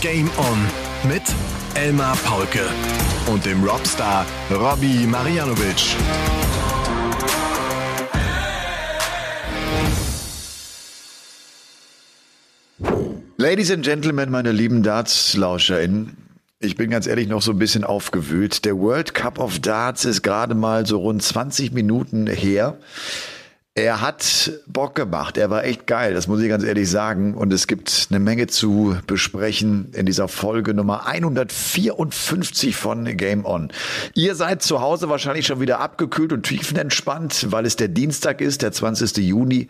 Game On mit Elmar Paulke und dem Robstar Robbie Marianovic. Ladies and Gentlemen, meine lieben Darts-LauscherInnen, ich bin ganz ehrlich noch so ein bisschen aufgewühlt. Der World Cup of Darts ist gerade mal so rund 20 Minuten her. Er hat Bock gemacht. Er war echt geil. Das muss ich ganz ehrlich sagen. Und es gibt eine Menge zu besprechen in dieser Folge Nummer 154 von Game On. Ihr seid zu Hause wahrscheinlich schon wieder abgekühlt und tiefenentspannt, weil es der Dienstag ist, der 20. Juni.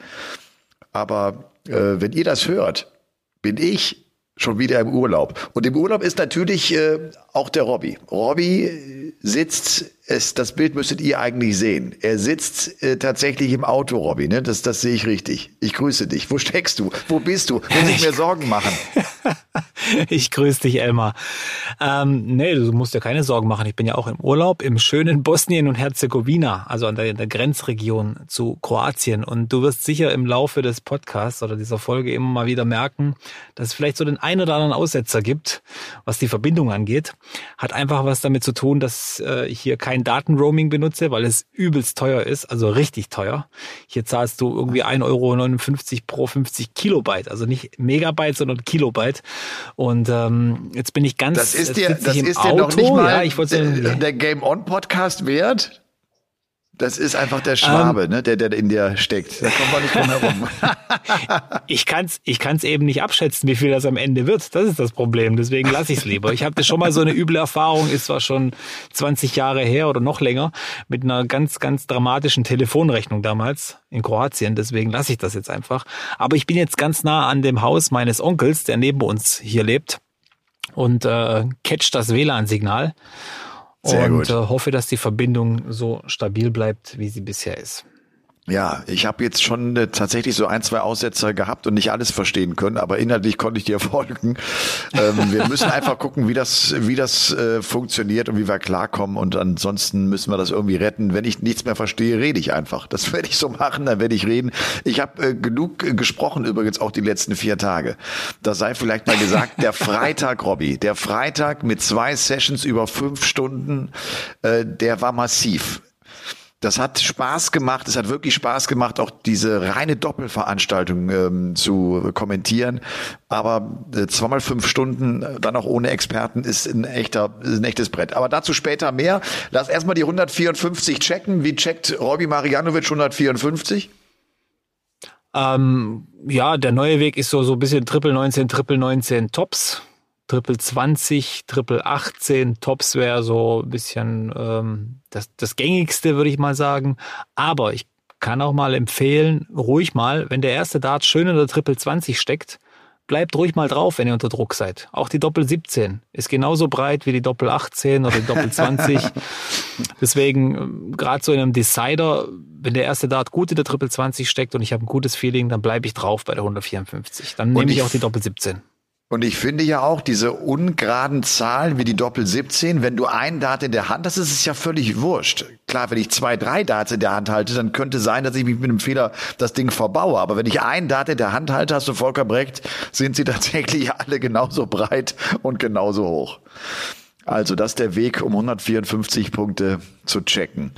Aber äh, wenn ihr das hört, bin ich schon wieder im Urlaub. Und im Urlaub ist natürlich äh, auch der Robby. Robby sitzt, es, das Bild müsstet ihr eigentlich sehen. Er sitzt äh, tatsächlich im Auto, Robby. Ne? Das, das sehe ich richtig. Ich grüße dich. Wo steckst du? Wo bist du? Muss ich mir Sorgen machen? ich grüße dich, Elmar. Ähm, nee, du musst dir keine Sorgen machen. Ich bin ja auch im Urlaub im schönen Bosnien und Herzegowina, also an der, der Grenzregion zu Kroatien. Und du wirst sicher im Laufe des Podcasts oder dieser Folge immer mal wieder merken, dass es vielleicht so den einen oder anderen Aussetzer gibt, was die Verbindung angeht. Hat einfach was damit zu tun, dass äh, ich hier kein Datenroaming benutze, weil es übelst teuer ist, also richtig teuer. Hier zahlst du irgendwie 1,59 Euro pro 50 Kilobyte, also nicht Megabyte, sondern Kilobyte. Und ähm, jetzt bin ich ganz. Das ist dir, das ist dir noch nicht mal ja, ich der, der Game On Podcast wert? Das ist einfach der Schwabe, ähm, ne, der, der in dir steckt. Da kommt man nicht drum herum. ich kann's, ich kann's eben nicht abschätzen, wie viel das am Ende wird. Das ist das Problem. Deswegen lasse ich es lieber. Ich hatte schon mal so eine üble Erfahrung, ist zwar schon 20 Jahre her oder noch länger, mit einer ganz, ganz dramatischen Telefonrechnung damals in Kroatien. Deswegen lasse ich das jetzt einfach. Aber ich bin jetzt ganz nah an dem Haus meines Onkels, der neben uns hier lebt und äh, catcht das WLAN-Signal. Sehr und äh, hoffe, dass die Verbindung so stabil bleibt, wie sie bisher ist. Ja, ich habe jetzt schon äh, tatsächlich so ein, zwei Aussetzer gehabt und nicht alles verstehen können, aber inhaltlich konnte ich dir folgen. Ähm, wir müssen einfach gucken, wie das, wie das äh, funktioniert und wie wir klarkommen und ansonsten müssen wir das irgendwie retten. Wenn ich nichts mehr verstehe, rede ich einfach. Das werde ich so machen, dann werde ich reden. Ich habe äh, genug äh, gesprochen übrigens auch die letzten vier Tage. Da sei vielleicht mal gesagt, der Freitag, Robby, der Freitag mit zwei Sessions über fünf Stunden, äh, der war massiv. Das hat Spaß gemacht. Es hat wirklich Spaß gemacht, auch diese reine Doppelveranstaltung ähm, zu kommentieren. Aber äh, zweimal fünf Stunden, äh, dann auch ohne Experten, ist ein echter, ist ein echtes Brett. Aber dazu später mehr. Lass erstmal die 154 checken. Wie checkt Robi Marianovic 154? Ähm, ja, der neue Weg ist so, so ein bisschen Triple 19, Triple 19 Tops. Triple 20, Triple 18, Tops wäre so ein bisschen ähm, das, das gängigste, würde ich mal sagen. Aber ich kann auch mal empfehlen, ruhig mal, wenn der erste Dart schön in der Triple 20 steckt, bleibt ruhig mal drauf, wenn ihr unter Druck seid. Auch die Doppel 17 ist genauso breit wie die Doppel 18 oder die Doppel 20. Deswegen, ähm, gerade so in einem Decider, wenn der erste Dart gut in der Triple 20 steckt und ich habe ein gutes Feeling, dann bleibe ich drauf bei der 154. Dann nehme ich auch die Doppel 17. Und ich finde ja auch diese ungeraden Zahlen wie die Doppel 17, wenn du einen Dart in der Hand hast, ist es ja völlig wurscht. Klar, wenn ich zwei, drei Darts in der Hand halte, dann könnte sein, dass ich mich mit einem Fehler das Ding verbaue. Aber wenn ich einen Dart in der Hand halte, hast du vollkommen recht, sind sie tatsächlich alle genauso breit und genauso hoch. Also das ist der Weg, um 154 Punkte zu checken.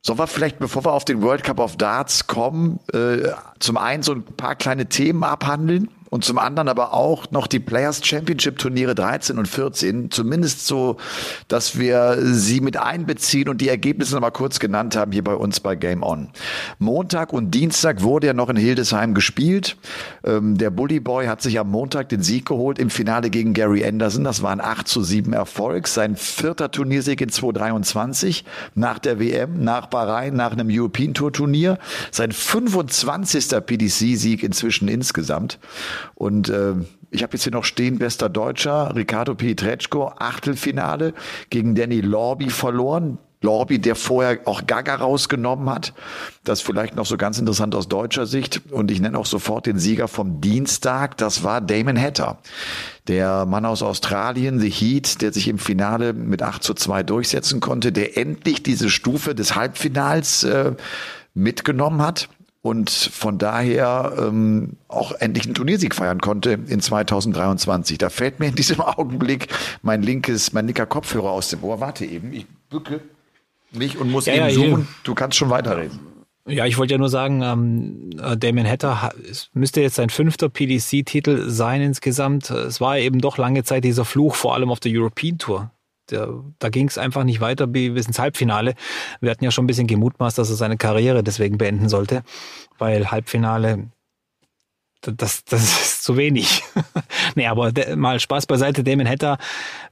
Sollen wir vielleicht, bevor wir auf den World Cup of Darts kommen, äh, zum einen so ein paar kleine Themen abhandeln? Und zum anderen aber auch noch die Players Championship Turniere 13 und 14, zumindest so, dass wir sie mit einbeziehen und die Ergebnisse noch mal kurz genannt haben hier bei uns bei Game On. Montag und Dienstag wurde ja noch in Hildesheim gespielt. Ähm, der Bully Boy hat sich am Montag den Sieg geholt im Finale gegen Gary Anderson. Das war ein 8 zu 7 Erfolg. Sein vierter Turniersieg in 2023 nach der WM, nach Bahrain, nach einem European Tour Turnier. Sein 25. PDC-Sieg inzwischen insgesamt. Und äh, ich habe jetzt hier noch stehen, bester Deutscher, Ricardo Pietreczko, Achtelfinale gegen Danny Lorby verloren. Lorby, der vorher auch Gaga rausgenommen hat. Das vielleicht noch so ganz interessant aus deutscher Sicht. Und ich nenne auch sofort den Sieger vom Dienstag. Das war Damon Hatter. Der Mann aus Australien, The Heat, der sich im Finale mit 8 zu 2 durchsetzen konnte, der endlich diese Stufe des Halbfinals äh, mitgenommen hat und von daher ähm, auch endlich einen Turniersieg feiern konnte in 2023. Da fällt mir in diesem Augenblick mein linkes, mein linker Kopfhörer aus dem Ohr. Warte eben, ich bücke mich und muss ja, eben ja, suchen. Du kannst schon weiterreden. Ja, ich wollte ja nur sagen, ähm, äh, Damien Hatter müsste jetzt sein fünfter PDC-Titel sein insgesamt. Es war eben doch lange Zeit dieser Fluch, vor allem auf der European Tour. Der, da ging es einfach nicht weiter bis ins Halbfinale. Wir hatten ja schon ein bisschen gemutmaßt, dass er seine Karriere deswegen beenden sollte, weil Halbfinale das, das ist zu wenig. nee, aber mal Spaß beiseite. Damon Hatter,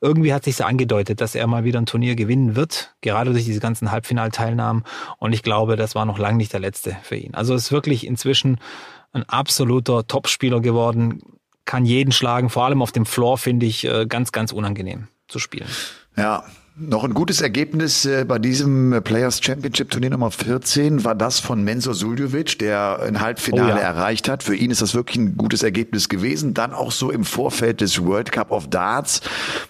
irgendwie hat sich angedeutet, dass er mal wieder ein Turnier gewinnen wird, gerade durch diese ganzen Halbfinalteilnahmen. Und ich glaube, das war noch lange nicht der letzte für ihn. Also ist wirklich inzwischen ein absoluter Topspieler geworden, kann jeden schlagen. Vor allem auf dem Floor finde ich äh, ganz, ganz unangenehm zu spielen. Ja, noch ein gutes Ergebnis äh, bei diesem Players Championship Turnier Nummer 14 war das von Mensur Suljovic, der ein Halbfinale oh ja. erreicht hat. Für ihn ist das wirklich ein gutes Ergebnis gewesen. Dann auch so im Vorfeld des World Cup of Darts,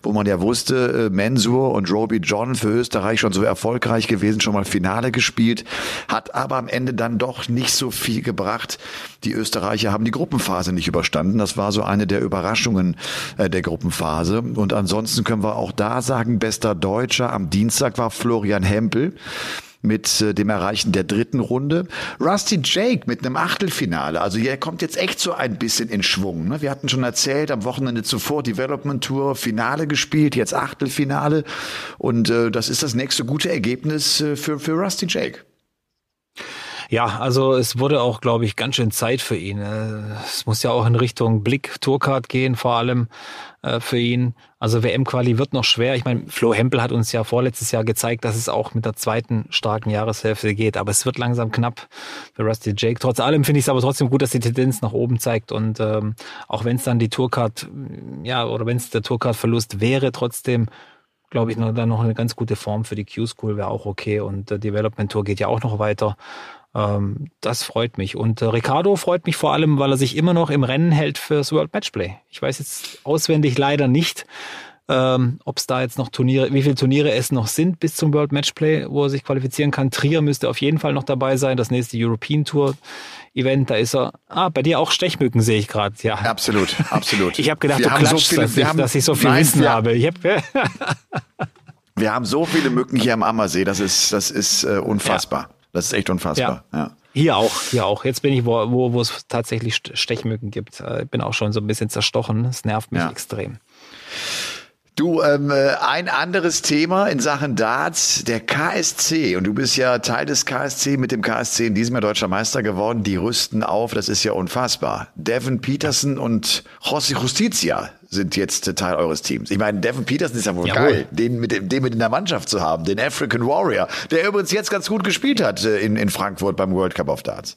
wo man ja wusste, äh, Mensur und Roby John für Österreich schon so erfolgreich gewesen, schon mal Finale gespielt, hat aber am Ende dann doch nicht so viel gebracht. Die Österreicher haben die Gruppenphase nicht überstanden. Das war so eine der Überraschungen äh, der Gruppenphase. Und ansonsten können wir auch da sagen, bester Deutsch Deutscher. Am Dienstag war Florian Hempel mit äh, dem Erreichen der dritten Runde. Rusty Jake mit einem Achtelfinale. Also er kommt jetzt echt so ein bisschen in Schwung. Ne? Wir hatten schon erzählt, am Wochenende zuvor Development Tour Finale gespielt, jetzt Achtelfinale. Und äh, das ist das nächste gute Ergebnis äh, für, für Rusty Jake. Ja, also es wurde auch, glaube ich, ganz schön Zeit für ihn. Es muss ja auch in Richtung Blick Tourcard gehen, vor allem äh, für ihn. Also WM-Quali wird noch schwer. Ich meine, Flo Hempel hat uns ja vorletztes Jahr gezeigt, dass es auch mit der zweiten starken Jahreshälfte geht. Aber es wird langsam knapp für Rusty Jake. Trotz allem finde ich es aber trotzdem gut, dass die Tendenz nach oben zeigt. Und ähm, auch wenn es dann die Tourcard, ja, oder wenn es der Tourcard-Verlust wäre, trotzdem glaube ich, noch, dann noch eine ganz gute Form für die Q-School wäre auch okay. Und der Development Tour geht ja auch noch weiter. Ähm, das freut mich. Und äh, Ricardo freut mich vor allem, weil er sich immer noch im Rennen hält fürs World Matchplay. Ich weiß jetzt auswendig leider nicht, ähm, ob es da jetzt noch Turniere, wie viele Turniere es noch sind bis zum World Matchplay, wo er sich qualifizieren kann. Trier müsste auf jeden Fall noch dabei sein. Das nächste European Tour Event, da ist er. Ah, bei dir auch Stechmücken sehe ich gerade. Ja, absolut, absolut. ich habe gedacht, wir du klatschst, so viele, dass, ich, haben, dass ich so viel nein, Wissen habe. Ich hab, wir haben so viele Mücken hier am Ammersee. Das ist, das ist äh, unfassbar. Ja. Das ist echt unfassbar. Ja. ja. Hier auch, hier auch. Jetzt bin ich, wo, wo, wo es tatsächlich Stechmücken gibt. Äh, ich bin auch schon so ein bisschen zerstochen. Es nervt mich ja. extrem. Du, ähm, äh, ein anderes Thema in Sachen Darts, der KSC. Und du bist ja Teil des KSC mit dem KSC in diesem Jahr deutscher Meister geworden. Die rüsten auf, das ist ja unfassbar. Devin Peterson und José Justicia sind jetzt Teil eures Teams. Ich meine, Devin Peterson ist ja wohl Jawohl. geil, den mit, den mit in der Mannschaft zu haben, den African Warrior, der übrigens jetzt ganz gut gespielt hat äh, in, in Frankfurt beim World Cup of Darts.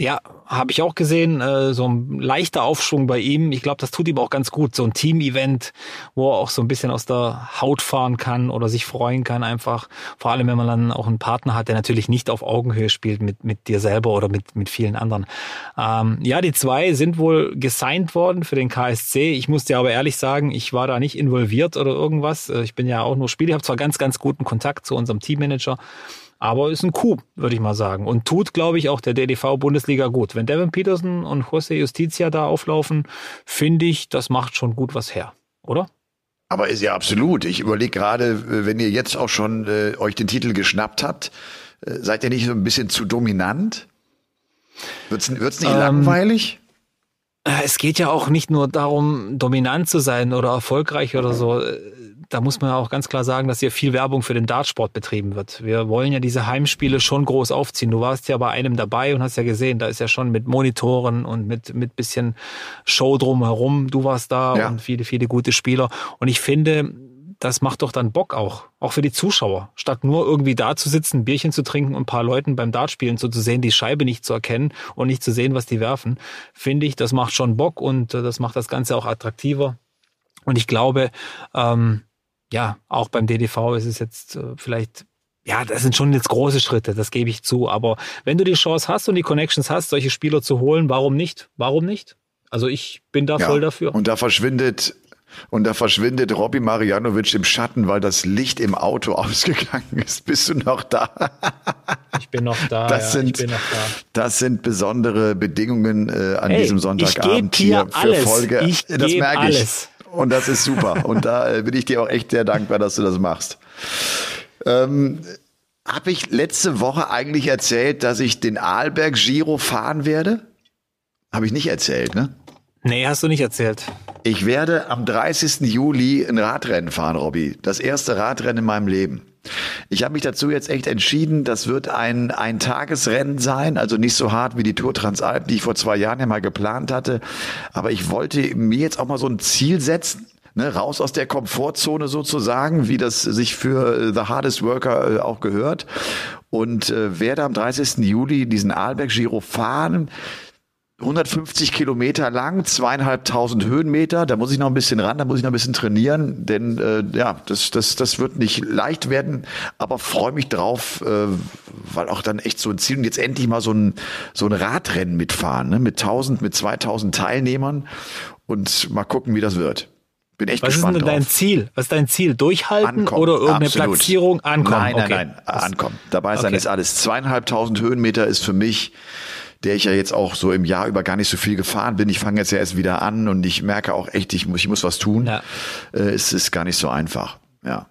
Ja, habe ich auch gesehen, äh, so ein leichter Aufschwung bei ihm. Ich glaube, das tut ihm auch ganz gut. So ein Team-Event, wo er auch so ein bisschen aus der Haut fahren kann oder sich freuen kann einfach. Vor allem, wenn man dann auch einen Partner hat, der natürlich nicht auf Augenhöhe spielt mit, mit dir selber oder mit, mit vielen anderen. Ähm, ja, die zwei sind wohl gesigned worden für den KSC. Ich muss dir aber ehrlich sagen, ich war da nicht involviert oder irgendwas. Äh, ich bin ja auch nur Spieler. Ich habe zwar ganz, ganz guten Kontakt zu unserem Teammanager. Aber ist ein Coup, würde ich mal sagen. Und tut, glaube ich, auch der DDV-Bundesliga gut. Wenn Devin Peterson und José Justicia da auflaufen, finde ich, das macht schon gut was her, oder? Aber ist ja absolut. Ich überlege gerade, wenn ihr jetzt auch schon äh, euch den Titel geschnappt habt, äh, seid ihr nicht so ein bisschen zu dominant? Wird's, wird's nicht ähm, langweilig? Äh, es geht ja auch nicht nur darum, dominant zu sein oder erfolgreich oder so da muss man auch ganz klar sagen, dass hier viel Werbung für den Dartsport betrieben wird. Wir wollen ja diese Heimspiele schon groß aufziehen. Du warst ja bei einem dabei und hast ja gesehen, da ist ja schon mit Monitoren und mit, mit bisschen Show drumherum. Du warst da ja. und viele, viele gute Spieler. Und ich finde, das macht doch dann Bock auch, auch für die Zuschauer. Statt nur irgendwie da zu sitzen, ein Bierchen zu trinken und ein paar Leuten beim Dartspielen so zu sehen, die Scheibe nicht zu erkennen und nicht zu sehen, was die werfen, finde ich, das macht schon Bock und äh, das macht das Ganze auch attraktiver. Und ich glaube, ähm, ja, auch beim DDV ist es jetzt äh, vielleicht ja, das sind schon jetzt große Schritte, das gebe ich zu. Aber wenn du die Chance hast und die Connections hast, solche Spieler zu holen, warum nicht? Warum nicht? Also ich bin da ja, voll dafür. Und da verschwindet Und da verschwindet Robby Marianovic im Schatten, weil das Licht im Auto ausgegangen ist. Bist du noch da? Ich bin noch da. Das, ja, sind, da. das sind besondere Bedingungen äh, an hey, diesem Sonntagabend hier für alles. Folge. Ich das merke ich. Alles. Und das ist super. Und da äh, bin ich dir auch echt sehr dankbar, dass du das machst. Ähm, Habe ich letzte Woche eigentlich erzählt, dass ich den Arlberg Giro fahren werde? Habe ich nicht erzählt, ne? Nee, hast du nicht erzählt. Ich werde am 30. Juli ein Radrennen fahren, Robby. Das erste Radrennen in meinem Leben. Ich habe mich dazu jetzt echt entschieden, das wird ein, ein Tagesrennen sein, also nicht so hart wie die Tour Transalp, die ich vor zwei Jahren ja mal geplant hatte. Aber ich wollte mir jetzt auch mal so ein Ziel setzen, ne, raus aus der Komfortzone sozusagen, wie das sich für The Hardest Worker äh, auch gehört. Und äh, werde am 30. Juli diesen Arlberg Giro fahren. 150 Kilometer lang, zweieinhalbtausend Höhenmeter. Da muss ich noch ein bisschen ran, da muss ich noch ein bisschen trainieren, denn äh, ja, das, das, das wird nicht leicht werden, aber freue mich drauf, äh, weil auch dann echt so ein Ziel und jetzt endlich mal so ein, so ein Radrennen mitfahren, ne? mit 1000, mit 2000 Teilnehmern und mal gucken, wie das wird. Bin echt Was gespannt ist denn dein drauf. Ziel? Was ist dein Ziel? Durchhalten Ankommen, oder irgendeine absolut. Platzierung? Ankommen. Nein, nein, okay. nein, ankommen. Dabei sein Okay. ist alles. Zweieinhalbtausend Höhenmeter ist für mich, der ich ja jetzt auch so im Jahr über gar nicht so viel gefahren bin. Ich fange jetzt ja erst wieder an und ich merke auch echt, ich muss, ich muss was tun. Ja. Äh, es ist gar nicht so einfach. Ja.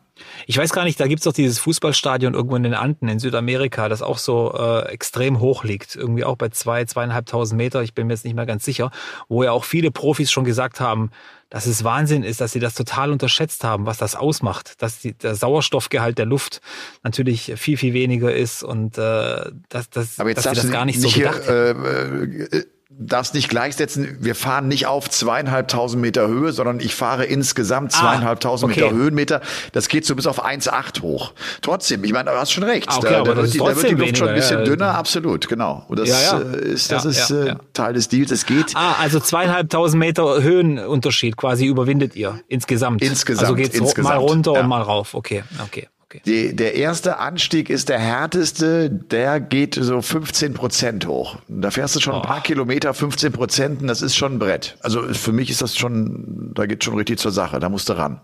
Ich weiß gar nicht, da gibt's doch dieses Fußballstadion irgendwo in den Anden in Südamerika, das auch so äh, extrem hoch liegt. Irgendwie auch bei zwei, zweieinhalbtausend Meter, ich bin mir jetzt nicht mehr ganz sicher, wo ja auch viele Profis schon gesagt haben, dass es Wahnsinn ist, dass sie das total unterschätzt haben, was das ausmacht. Dass die, der Sauerstoffgehalt der Luft natürlich viel, viel weniger ist und äh, dass, dass, Aber jetzt dass sie das gar nicht, nicht so hier, gedacht haben. äh, darfst nicht gleichsetzen. Wir fahren nicht auf zweieinhalbtausend Meter Höhe, sondern ich fahre insgesamt Ah, zweieinhalbtausend okay. Meter Höhenmeter. Das geht so bis auf 1,8 hoch. Trotzdem, ich meine, du hast schon recht. Ah, okay, da, da, das wird die, da wird die Luft schon ein weniger, bisschen ja. dünner, absolut, genau. Und das Ja, ja. äh, ist, das ist äh. Teil des Deals. Es geht. Ah, also zweieinhalbtausend Meter Höhenunterschied quasi überwindet ihr insgesamt. Insgesamt, Also geht's insgesamt, mal runter und mal rauf. Okay, okay, okay. Die, der erste Anstieg ist der härteste, der geht so 15 Prozent hoch. Da fährst du schon ein paar Kilometer, 15 Prozent, und das ist schon ein Brett. Also für mich ist das schon, da geht schon richtig zur Sache, da musst du ran.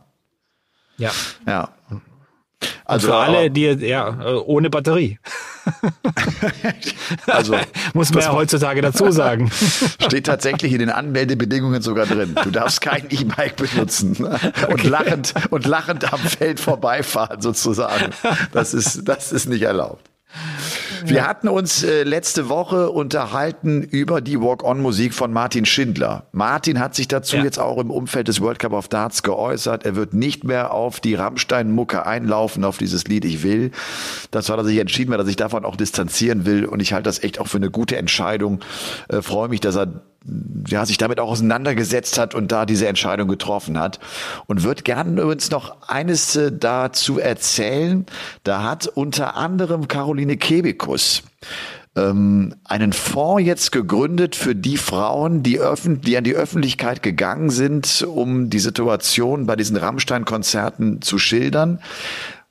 Ja. Ja. Also für alle, die ja äh, ohne Batterie. also Muss man ja heutzutage dazu sagen. steht tatsächlich in den Anmeldebedingungen sogar drin. Du darfst kein E-Bike benutzen und lachend und lachend am Feld vorbeifahren sozusagen. Das ist das ist nicht erlaubt. Wir hatten uns äh, letzte Woche unterhalten über die Walk-on-Musik von Martin Schindler. Martin hat sich dazu Ja. jetzt auch im Umfeld des World Cup of Darts geäußert. Er wird nicht mehr auf die Rammstein-Mucke einlaufen, auf dieses Lied Ich will. Das war, dass ich entschieden war, dass ich davon auch distanzieren will. Und ich halte das echt auch für eine gute Entscheidung. Äh, freue mich, dass er ja, sich damit auch auseinandergesetzt hat und da diese Entscheidung getroffen hat. Und wird gerne übrigens noch eines äh, dazu erzählen. Da hat unter anderem Caroline Kebekus ähm, einen Fonds jetzt gegründet für die Frauen, die, die an die Öffentlichkeit gegangen sind, um die Situation bei diesen Rammstein-Konzerten zu schildern.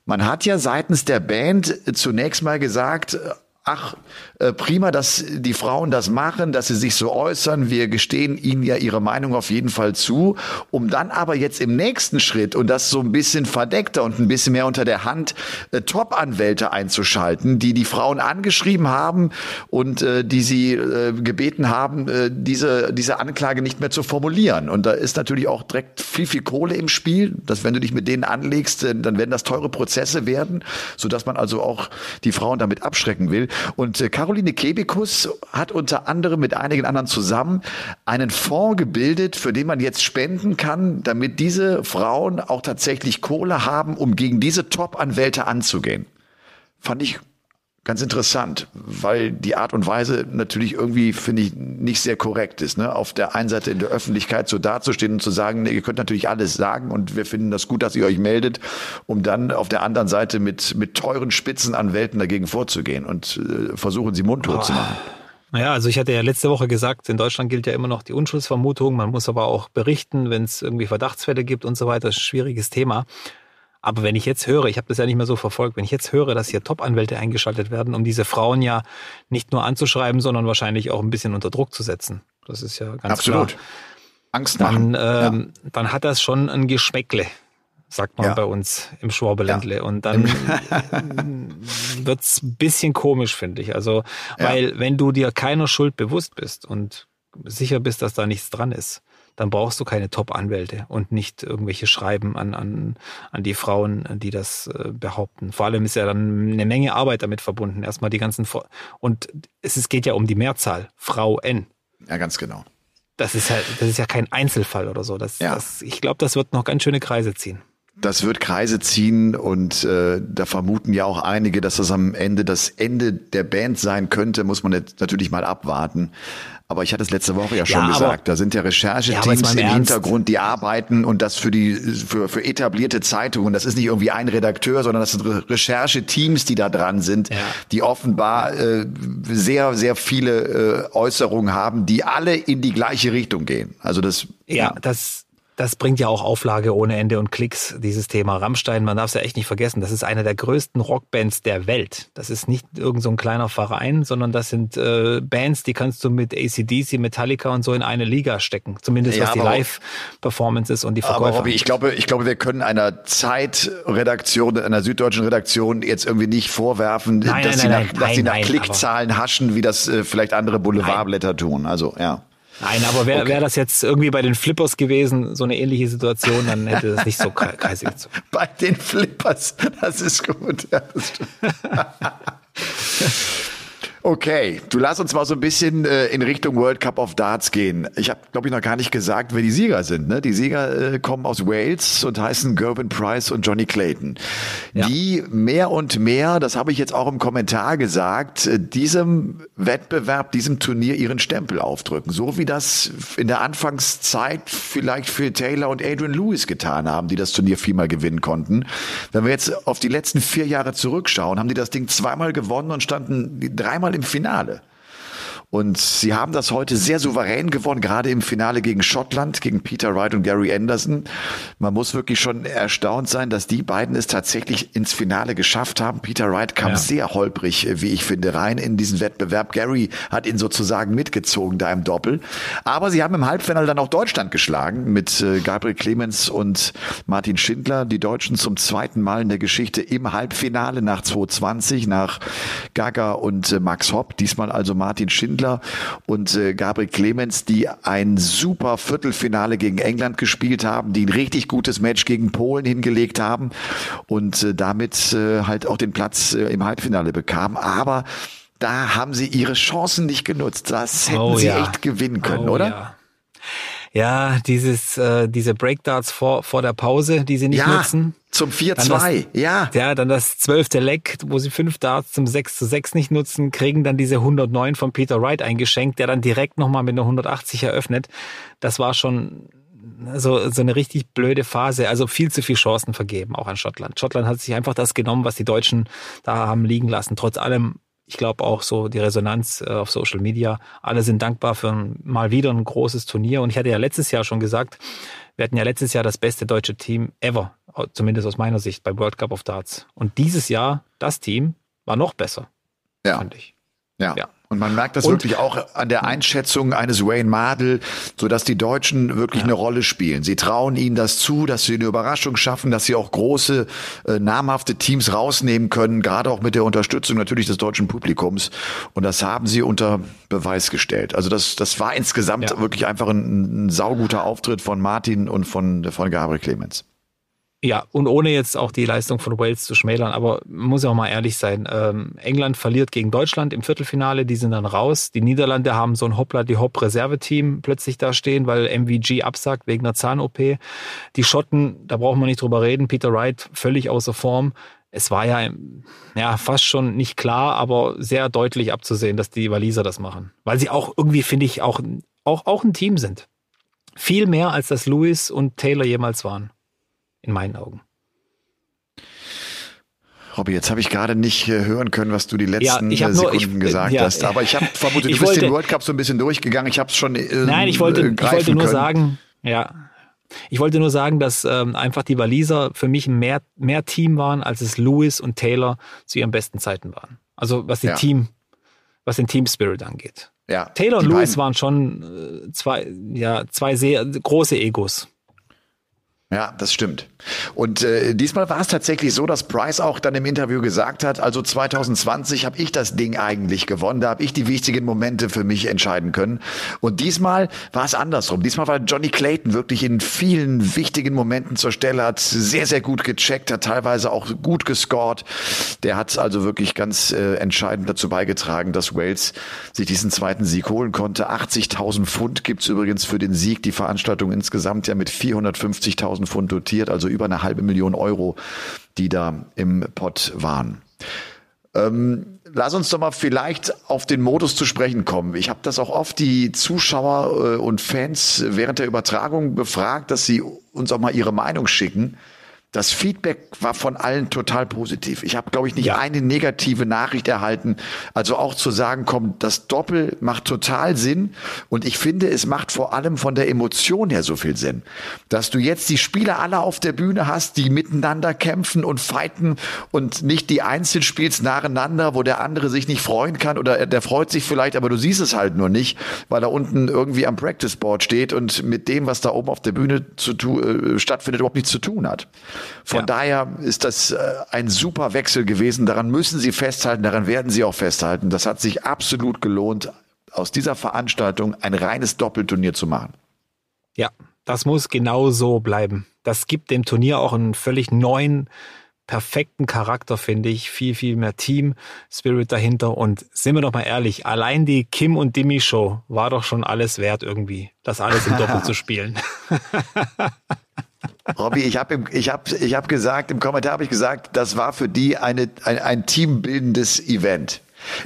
Man hat ja seitens der Band zunächst mal gesagt, ach, äh, prima, dass die Frauen das machen, dass sie sich so äußern. Wir gestehen ihnen ja ihre Meinung auf jeden Fall zu, um dann aber jetzt im nächsten Schritt und das so ein bisschen verdeckter und ein bisschen mehr unter der Hand äh, Top-Anwälte einzuschalten, die die Frauen angeschrieben haben und äh, die sie äh, gebeten haben, äh, diese, diese Anklage nicht mehr zu formulieren. Und da ist natürlich auch direkt viel, viel Kohle im Spiel, dass wenn du dich mit denen anlegst, äh, dann werden das teure Prozesse werden, sodass man also auch die Frauen damit abschrecken will. Und äh, Caroline Kebekus hat unter anderem mit einigen anderen zusammen einen Fonds gebildet, für den man jetzt spenden kann, damit diese Frauen auch tatsächlich Kohle haben, um gegen diese Top-Anwälte anzugehen. Fand ich ganz interessant, weil die Art und Weise natürlich irgendwie, finde ich, nicht sehr korrekt ist. Ne? Auf der einen Seite in der Öffentlichkeit so dazustehen und zu sagen, nee, ihr könnt natürlich alles sagen und wir finden das gut, dass ihr euch meldet, um dann auf der anderen Seite mit, mit teuren Spitzenanwälten dagegen vorzugehen und äh, versuchen, sie mundtot zu machen. Naja, also ich hatte ja letzte Woche gesagt, in Deutschland gilt ja immer noch die Unschuldsvermutung. Man muss aber auch berichten, wenn es irgendwie Verdachtsfälle gibt und so weiter. Das ist ein schwieriges Thema. Aber wenn ich jetzt höre, ich habe das ja nicht mehr so verfolgt, wenn ich jetzt höre, dass hier Top-Anwälte eingeschaltet werden, um diese Frauen ja nicht nur anzuschreiben, sondern wahrscheinlich auch ein bisschen unter Druck zu setzen. Das ist ja ganz Absolut. klar. Angst machen. Dann, ähm, ja. dann hat das schon ein Geschmäckle, sagt man ja. bei uns im Schwabeländle. Ja. Und dann wird's ein bisschen komisch, finde ich. Also, weil wenn du dir keiner Schuld bewusst bist und sicher bist, dass da nichts dran ist, dann brauchst du keine Top-Anwälte und nicht irgendwelche Schreiben an, an, an die Frauen, die das äh, behaupten. Vor allem ist ja dann eine Menge Arbeit damit verbunden. Erstmal die ganzen, Vor und es ist, geht ja um die Mehrzahl, Frau N. Ja, ganz genau. Das ist halt, das ist ja kein Einzelfall oder so. Das, ja. das, ich glaube, das wird noch ganz schöne Kreise ziehen. Das wird Kreise ziehen und äh, da vermuten ja auch einige, dass das am Ende das Ende der Band sein könnte, muss man jetzt natürlich mal abwarten. Aber ich hatte es letzte Woche ja schon ja, gesagt, da sind ja Rechercheteams ja, im Ernst. Hintergrund, die arbeiten und das für die für, für etablierte Zeitungen. Das ist nicht irgendwie ein Redakteur, sondern das sind Rechercheteams, die da dran sind, ja. die offenbar äh, sehr sehr viele äh, Äußerungen haben, die alle in die gleiche Richtung gehen. Also das ja, das das bringt ja auch Auflage ohne Ende und Klicks, dieses Thema Rammstein. Man darf es ja echt nicht vergessen. Das ist eine der größten Rockbands der Welt. Das ist nicht irgend so ein kleiner Verein, sondern das sind äh, Bands, die kannst du mit ACDC, Metallica und so in eine Liga stecken. Zumindest ja, was die Live-Performances und die Verkäufe. Aber Robby, ich glaube, ich glaube, wir können einer Zeitredaktion, einer süddeutschen Redaktion jetzt irgendwie nicht vorwerfen, nein, dass, nein, sie, nein, nach, dass sie nach Klickzahlen haschen, wie das äh, vielleicht andere Boulevardblätter tun. Also, ja. Nein, aber wäre okay. wär das jetzt irgendwie bei den Flippers gewesen, so eine ähnliche Situation, dann hätte das nicht so kreisig gezogen. Bei den Flippers, das ist gut. Ja, das Okay, du lass uns mal so ein bisschen äh, in Richtung World Cup of Darts gehen. Ich habe, glaube ich, noch gar nicht gesagt, wer die Sieger sind. Ne? Die Sieger äh, kommen aus Wales und heißen Gervin Price und Johnny Clayton. Ja. Die mehr und mehr, das habe ich jetzt auch im Kommentar gesagt, äh, diesem Wettbewerb, diesem Turnier ihren Stempel aufdrücken. So wie das in der Anfangszeit vielleicht Phil Taylor und Adrian Lewis getan haben, die das Turnier viermal gewinnen konnten. Wenn wir jetzt auf die letzten vier Jahre zurückschauen, haben die das Ding zweimal gewonnen und standen dreimal im Finale. Und sie haben das heute sehr souverän gewonnen, gerade im Finale gegen Schottland, gegen Peter Wright und Gary Anderson. Man muss wirklich schon erstaunt sein, dass die beiden es tatsächlich ins Finale geschafft haben. Peter Wright kam ja. sehr holprig, wie ich finde, rein in diesen Wettbewerb. Gary hat ihn sozusagen mitgezogen da im Doppel. Aber sie haben im Halbfinale dann auch Deutschland geschlagen mit äh, Gabriel Clemens und Martin Schindler. Die Deutschen zum zweiten Mal in der Geschichte im Halbfinale nach 2020, nach Gaga und äh, Max Hopp. Diesmal also Martin Schindler Schindler und äh, Gabriel Clemens, die ein super Viertelfinale gegen England gespielt haben, die ein richtig gutes Match gegen Polen hingelegt haben und äh, damit äh, halt auch den Platz äh, im Halbfinale bekamen. Aber da haben sie ihre Chancen nicht genutzt. Das hätten oh, sie ja. echt gewinnen können, oh, oder? Ja. Ja, dieses, äh, diese Breakdarts vor, vor der Pause, die sie nicht ja, nutzen. Zum 4-2, ja. Ja, dann das zwölfte Leck, wo sie fünf Darts zum 6 zu 6 nicht nutzen, kriegen dann diese 109 von Peter Wright eingeschenkt, der dann direkt nochmal mit einer 180 eröffnet. Das war schon so, so eine richtig blöde Phase. Also viel zu viel Chancen vergeben, auch an Schottland. Schottland hat sich einfach das genommen, was die Deutschen da haben liegen lassen. Trotz allem ich glaube auch so die Resonanz äh, auf Social Media. Alle sind dankbar für ein, mal wieder ein großes Turnier. Und ich hatte ja letztes Jahr schon gesagt, wir hatten ja letztes Jahr das beste deutsche Team ever, zumindest aus meiner Sicht, beim World Cup of Darts. Und dieses Jahr, das Team war noch besser, ja. fand ich. Ja. ja. Und man merkt das und, wirklich auch an der Einschätzung eines Wayne Mardell, so dass die Deutschen wirklich ja. eine Rolle spielen. Sie trauen ihnen das zu, dass sie eine Überraschung schaffen, dass sie auch große, äh, namhafte Teams rausnehmen können, gerade auch mit der Unterstützung natürlich des deutschen Publikums. Und das haben sie unter Beweis gestellt. Also das, das war insgesamt ja. wirklich einfach ein, ein sauguter Auftritt von Martin und von, von Gabriel Clemens. Ja, und ohne jetzt auch die Leistung von Wales zu schmälern, aber muss ja auch mal ehrlich sein. Ähm, England verliert gegen Deutschland im Viertelfinale, die sind dann raus. Die Niederlande haben so ein Hoppla die Hopp Reserveteam plötzlich da stehen, weil MVG absagt wegen einer Zahn-OP. Die Schotten, da brauchen wir nicht drüber reden. Peter Wright völlig außer Form. Es war ja, ja fast schon nicht klar, aber sehr deutlich abzusehen, dass die Waliser das machen. Weil sie auch irgendwie, finde ich, auch, auch, auch ein Team sind. Viel mehr als das Lewis und Taylor jemals waren in meinen Augen. Robby, jetzt habe ich gerade nicht äh, hören können, was du die letzten ja, nur, Sekunden ich, gesagt ja, hast. Aber ich habe vermutet, du wollte, bist den World Cup so ein bisschen durchgegangen. Ich habe es schon. Äh, nein, ich wollte, ich wollte nur können. sagen, ja, ich wollte nur sagen, dass ähm, einfach die Waliser für mich mehr, mehr Team waren, als es Lewis und Taylor zu ihren besten Zeiten waren. Also was die ja. Team was den Team Spirit angeht. Ja, Taylor und Lewis beiden- waren schon äh, zwei, ja, zwei sehr große Egos. Ja, das stimmt. Und äh, diesmal war es tatsächlich so, dass Price auch dann im Interview gesagt hat, also 2020 habe ich das Ding eigentlich gewonnen, da habe ich die wichtigen Momente für mich entscheiden können. Und diesmal war es andersrum. Diesmal war Johnny Clayton wirklich in vielen wichtigen Momenten zur Stelle, hat sehr, sehr gut gecheckt, hat teilweise auch gut gescored. Der hat also wirklich ganz äh, entscheidend dazu beigetragen, dass Wales sich diesen zweiten Sieg holen konnte. 80.000 Pfund gibt's übrigens für den Sieg. Die Veranstaltung insgesamt ja mit 450.000 Pfund dotiert, also über eine halbe Million Euro, die da im Pott waren. Ähm, lass uns doch mal vielleicht auf den Modus zu sprechen kommen. Ich habe das auch oft die Zuschauer äh, und Fans während der Übertragung befragt, dass sie uns auch mal ihre Meinung schicken. Das Feedback war von allen total positiv. Ich habe, glaube ich, nicht Ja. eine negative Nachricht erhalten. Also auch zu sagen, komm, das Doppel macht total Sinn. Und ich finde, es macht vor allem von der Emotion her so viel Sinn. Dass du jetzt die Spieler alle auf der Bühne hast, die miteinander kämpfen und fighten und nicht die einzeln spielst nacheinander, wo der andere sich nicht freuen kann oder der freut sich vielleicht, aber du siehst es halt nur nicht, weil er unten irgendwie am Practice Board steht und mit dem, was da oben auf der Bühne zu äh, stattfindet, überhaupt nichts zu tun hat. Von Ja. daher ist das äh, ein super Wechsel gewesen. Daran müssen Sie festhalten, daran werden Sie auch festhalten. Das hat sich absolut gelohnt, aus dieser Veranstaltung ein reines Doppelturnier zu machen. Ja, das muss genau so bleiben. Das gibt dem Turnier auch einen völlig neuen, perfekten Charakter, finde ich. Viel, viel mehr Team-Spirit dahinter. Und sind wir doch mal ehrlich, allein die Kim und Dimi Show war doch schon alles wert irgendwie, das alles im Doppel zu spielen. Robby, ich habe ich hab, ich hab gesagt, im Kommentar habe ich gesagt, das war für die eine, ein, ein teambildendes Event.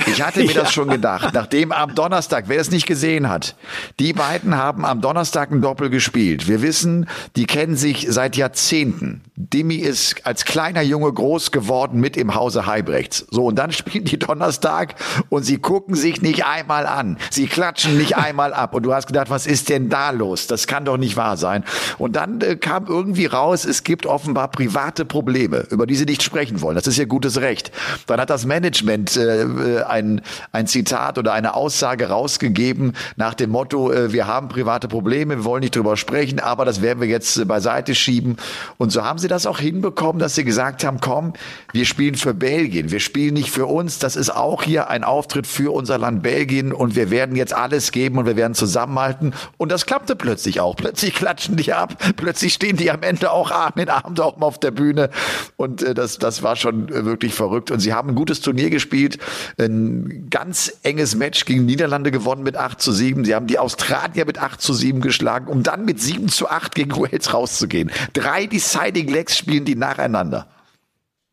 Ich hatte mir das schon gedacht, nachdem am Donnerstag, wer es nicht gesehen hat, die beiden haben am Donnerstag ein Doppel gespielt. Wir wissen, die kennen sich seit Jahrzehnten. Dimi ist als kleiner Junge groß geworden mit im Hause Heibrechts. So, und dann spielen die Donnerstag und sie gucken sich nicht einmal an. Sie klatschen nicht einmal ab. Und du hast gedacht, was ist denn da los? Das kann doch nicht wahr sein. Und dann äh, kam irgendwie raus, es gibt offenbar private Probleme, über die sie nicht sprechen wollen. Das ist ihr gutes Recht. Dann hat das Management äh, ein, ein Zitat oder eine Aussage rausgegeben nach dem Motto, äh, wir haben private Probleme, wir wollen nicht drüber sprechen, aber das werden wir jetzt äh, beiseite schieben. Und so haben sie das auch hinbekommen, dass sie gesagt haben, komm, wir spielen für Belgien, wir spielen nicht für uns, das ist auch hier ein Auftritt für unser Land Belgien und wir werden jetzt alles geben und wir werden zusammenhalten. Und das klappte plötzlich auch. Plötzlich klatschen die ab, plötzlich stehen die am Ende auch Arm in Arm da oben auf der Bühne. Und äh, das, das war schon äh, wirklich verrückt. Und sie haben ein gutes Turnier gespielt, ein ganz enges Match gegen Niederlande gewonnen mit 8 zu 7. Sie haben die Australier mit 8 zu 7 geschlagen, um dann mit 7 zu 8 gegen Wales rauszugehen. Drei Deciding Legs spielen die nacheinander.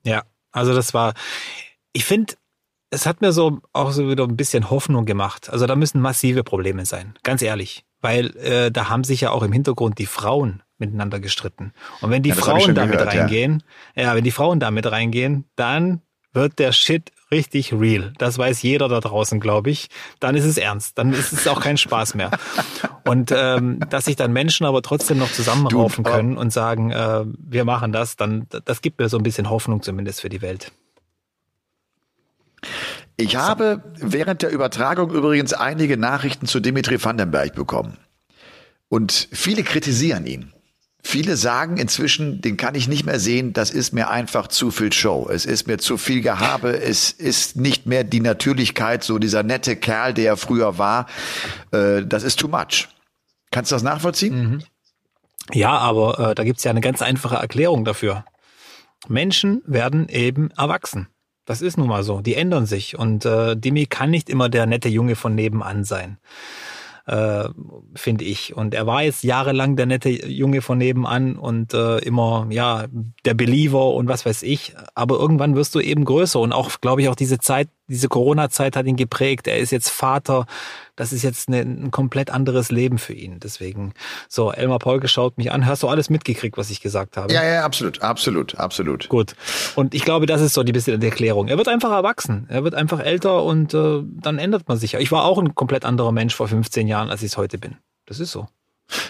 Ja, also das war, ich finde, es hat mir so auch so wieder ein bisschen Hoffnung gemacht. Also da müssen massive Probleme sein, ganz ehrlich. Weil äh, da haben sich ja auch im Hintergrund die Frauen miteinander gestritten. Und wenn die Ja, Frauen schon da mit gehört, ja. reingehen, ja. wenn die Frauen da mit reingehen, dann wird der Shit richtig real. Das weiß jeder da draußen, glaube ich. Dann ist es ernst. Dann ist es auch kein Spaß mehr. Und ähm, dass sich dann Menschen aber trotzdem noch zusammenraufen können und sagen, äh, wir machen das, dann das gibt mir so ein bisschen Hoffnung zumindest für die Welt. Ich habe während der Übertragung übrigens einige Nachrichten zu Dimitri Vandenberg bekommen. Und viele kritisieren ihn. Viele sagen inzwischen, den kann ich nicht mehr sehen, das ist mir einfach zu viel Show. Es ist mir zu viel Gehabe, es ist nicht mehr die Natürlichkeit, so dieser nette Kerl, der er früher war. Äh, das ist too much. Kannst du das nachvollziehen? Ja, aber äh, da gibt's ja eine ganz einfache Erklärung dafür. Menschen werden eben erwachsen. Das ist nun mal so. Die ändern sich. Und äh, Dimi kann nicht immer der nette Junge von nebenan sein. Äh, finde ich. Und er war jetzt jahrelang der nette Junge von nebenan und äh, immer, ja, der Believer und was weiß ich. Aber irgendwann wirst du eben größer. Und auch, glaube ich, auch diese Zeit, diese Corona-Zeit hat ihn geprägt. Er ist jetzt Vater. Das ist jetzt eine, ein komplett anderes Leben für ihn. Deswegen, so, Elmar Polke schaut mich an. Hast du alles mitgekriegt, was ich gesagt habe? Ja, ja, absolut, absolut, absolut. Gut. Und ich glaube, das ist so die bisschen Erklärung. Er wird einfach erwachsen. Er wird einfach älter und äh, dann ändert man sich. Ich war auch ein komplett anderer Mensch vor 15 Jahren, als ich es heute bin. Das ist so.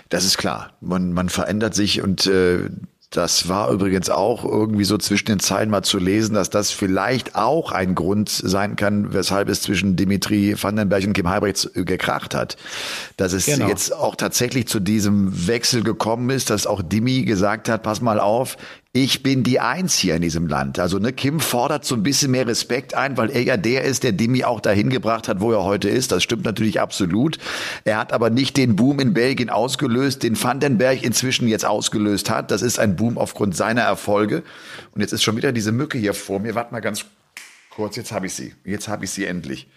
Das ist klar. Man, man verändert sich und äh, Das war übrigens auch irgendwie so zwischen den Zeilen mal zu lesen, dass das vielleicht auch ein Grund sein kann, weshalb es zwischen Dimitri Vandenberg und Kim Heibrechts gekracht hat. Dass es genau. jetzt auch tatsächlich zu diesem Wechsel gekommen ist, dass auch Dimi gesagt hat, pass mal auf, ich bin die Eins hier in diesem Land. Also ne, Kim fordert so ein bisschen mehr Respekt ein, weil er ja der ist, der Dimi auch dahin gebracht hat, wo er heute ist. Das stimmt natürlich absolut. Er hat aber nicht den Boom in Belgien ausgelöst, den Vandenberg inzwischen jetzt ausgelöst hat. Das ist ein Boom aufgrund seiner Erfolge. Und jetzt ist schon wieder diese Mücke hier vor mir. Warte mal ganz kurz, jetzt habe ich sie. Jetzt habe ich sie endlich.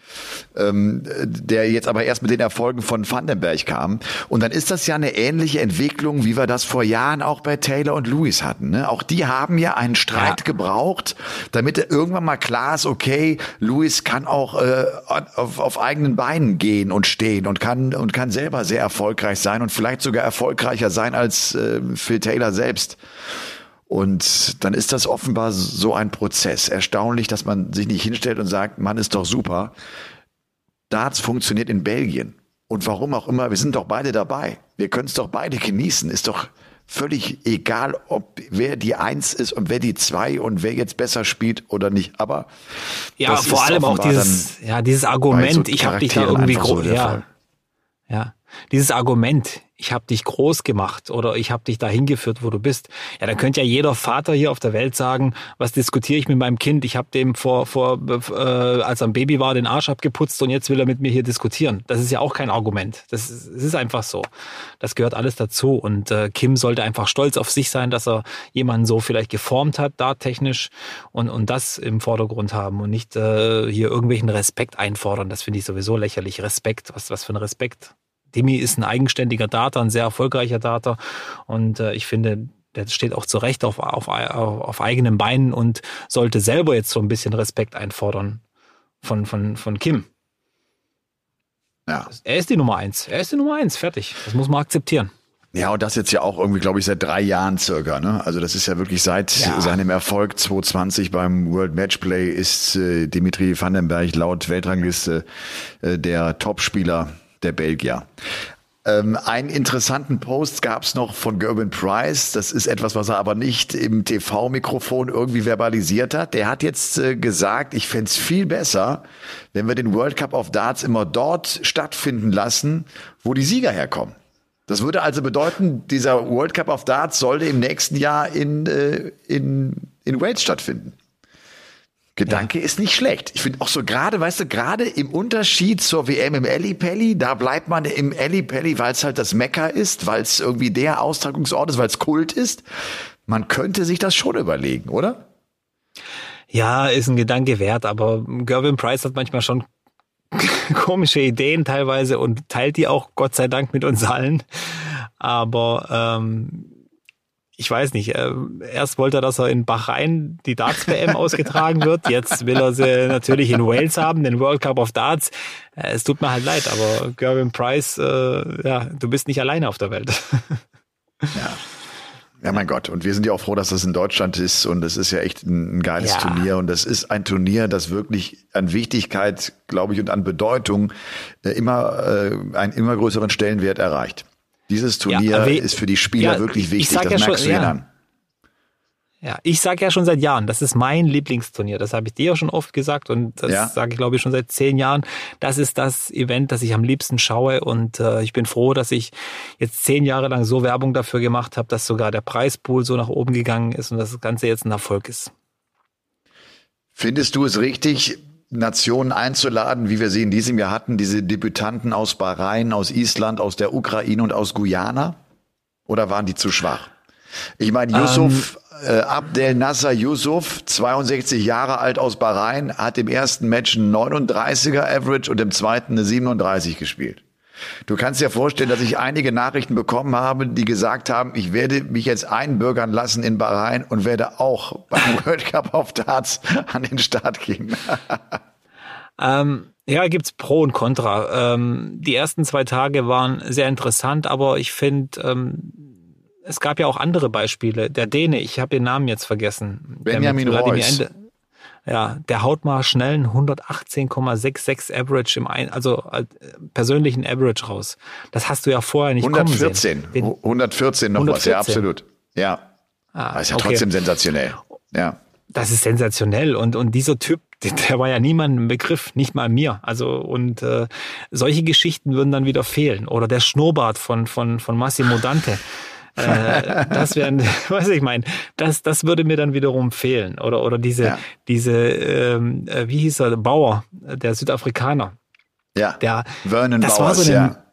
Ähm, der jetzt aber erst mit den Erfolgen von Vandenberg kam. Und dann ist das ja eine ähnliche Entwicklung, wie wir das vor Jahren auch bei Taylor und Lewis hatten. Ne? Auch die haben ja einen Streit ja. gebraucht, damit irgendwann mal klar ist, okay, Lewis kann auch äh, auf, auf eigenen Beinen gehen und stehen und kann und kann selber sehr erfolgreich sein und vielleicht sogar erfolgreicher sein als äh, Phil Taylor selbst. Und dann ist das offenbar so ein Prozess. Erstaunlich, dass man sich nicht hinstellt und sagt, Mann, ist doch super. Darts funktioniert in Belgien. Und warum auch immer, wir sind doch beide dabei. Wir können es doch beide genießen. Ist doch völlig egal, ob wer die Eins ist und wer die Zwei und wer jetzt besser spielt oder nicht. Aber ja, vor allem auch dieses, ja, dieses Argument, so ich habe dich da irgendwie groß, so ja, ja, dieses Argument, ich habe dich groß gemacht oder ich habe dich dahin geführt, wo du bist. Ja, dann könnte ja jeder Vater hier auf der Welt sagen, was diskutiere ich mit meinem Kind? Ich habe dem vor, vor äh, als er ein Baby war, den Arsch abgeputzt und jetzt will er mit mir hier diskutieren. Das ist ja auch kein Argument. Das ist, das ist einfach so. Das gehört alles dazu. Und äh, Kim sollte einfach stolz auf sich sein, dass er jemanden so vielleicht geformt hat, da technisch und, und das im Vordergrund haben und nicht äh, hier irgendwelchen Respekt einfordern. Das finde ich sowieso lächerlich. Respekt, was, was für ein Respekt. Demi ist ein eigenständiger Data, ein sehr erfolgreicher Data. Und äh, ich finde, der steht auch zu Recht auf, auf, auf eigenen Beinen und sollte selber jetzt so ein bisschen Respekt einfordern von, von, von Kim. Ja. Er ist die Nummer eins. Er ist die Nummer eins. Fertig. Das muss man akzeptieren. Ja, und das jetzt ja auch irgendwie, glaube ich, seit drei Jahren circa. Ne? Also das ist ja wirklich seit ja. seinem Erfolg 2020 beim World Matchplay ist äh, Dimitri Vandenberg laut Weltrangliste äh, der Topspieler der Belgier. Ähm, einen interessanten Post gab es noch von Gerben Price. Das ist etwas, was er aber nicht im TV-Mikrofon irgendwie verbalisiert hat. Der hat jetzt äh, gesagt, ich fände es viel besser, wenn wir den World Cup of Darts immer dort stattfinden lassen, wo die Sieger herkommen. Das würde also bedeuten, dieser World Cup of Darts sollte im nächsten Jahr in, äh, in, in Wales stattfinden. Gedanke ja. ist nicht schlecht. Ich finde auch so gerade, weißt du, gerade im Unterschied zur WM im Ellipelli, da bleibt man im Ellipelli, weil es halt das Mecker ist, weil es irgendwie der Austragungsort ist, weil es Kult ist. Man könnte sich das schon überlegen, oder? Ja, ist ein Gedanke wert, aber Gervin Price hat manchmal schon komische Ideen teilweise und teilt die auch Gott sei Dank mit uns allen. Aber ähm, ich weiß nicht, äh, erst wollte er, dass er in Bahrain die Darts-WM ausgetragen wird. Jetzt will er sie natürlich in Wales haben, den World Cup of Darts. Äh, es tut mir halt leid, aber Gervin Price, äh, ja, du bist nicht alleine auf der Welt. ja. Ja, mein Gott. Und wir sind ja auch froh, dass das in Deutschland ist. Und es ist ja echt ein, geiles ja. Turnier. Und es ist ein Turnier, das wirklich an Wichtigkeit, glaube ich, und an Bedeutung äh, immer äh, einen immer größeren Stellenwert erreicht. Dieses Turnier ja, ist für die Spieler ja, wirklich wichtig. Das ja merkst schon, du ja. Ja, ich sage ja schon seit Jahren, das ist mein Lieblingsturnier. Das habe ich dir ja schon oft gesagt und das ja. sage ich, glaube ich, schon seit zehn Jahren. Das ist das Event, das ich am liebsten schaue und äh, ich bin froh, dass ich jetzt zehn Jahre lang so Werbung dafür gemacht habe, dass sogar der Preispool so nach oben gegangen ist und das Ganze jetzt ein Erfolg ist. Findest du es richtig, Nationen einzuladen, wie wir sie in diesem Jahr hatten, diese Debütanten aus Bahrain, aus Island, aus der Ukraine und aus Guyana? Oder waren die zu schwach? Ich meine, Yusuf, ähm, äh, Abdel Nasser Yusuf, 62 Jahre alt aus Bahrain, hat im ersten Match einen 39er Average und im zweiten eine 37 gespielt. Du kannst dir vorstellen, dass ich einige Nachrichten bekommen habe, die gesagt haben, ich werde mich jetzt einbürgern lassen in Bahrain und werde auch beim World Cup of Darts an den Start gehen. ähm, ja, gibt's Pro und Contra. Ähm, die ersten zwei Tage waren sehr interessant, aber ich finde, ähm, es gab ja auch andere Beispiele. Der Däne, ich habe den Namen jetzt vergessen. Benjamin Reus. Ja, der haut mal schnell einen 118,66 Average im ein, also äh, persönlichen Average raus. Das hast du ja vorher nicht 114, kommen sehen. 114 noch 114. was, ja absolut. Ja. Ah, das ist ja okay. trotzdem sensationell. Ja. Das ist sensationell und, und dieser Typ, der war ja niemandem im Begriff, nicht mal mir. Also und äh, solche Geschichten würden dann wieder fehlen. Oder der Schnurrbart von von von Massimo Dante. Äh, das wären, was ich meine, das das würde mir dann wiederum fehlen. Oder oder diese ja. diese ähm, äh, wie hieß er Bauer, der Südafrikaner. Ja. Der Vernon das Bowers, war so eine, ja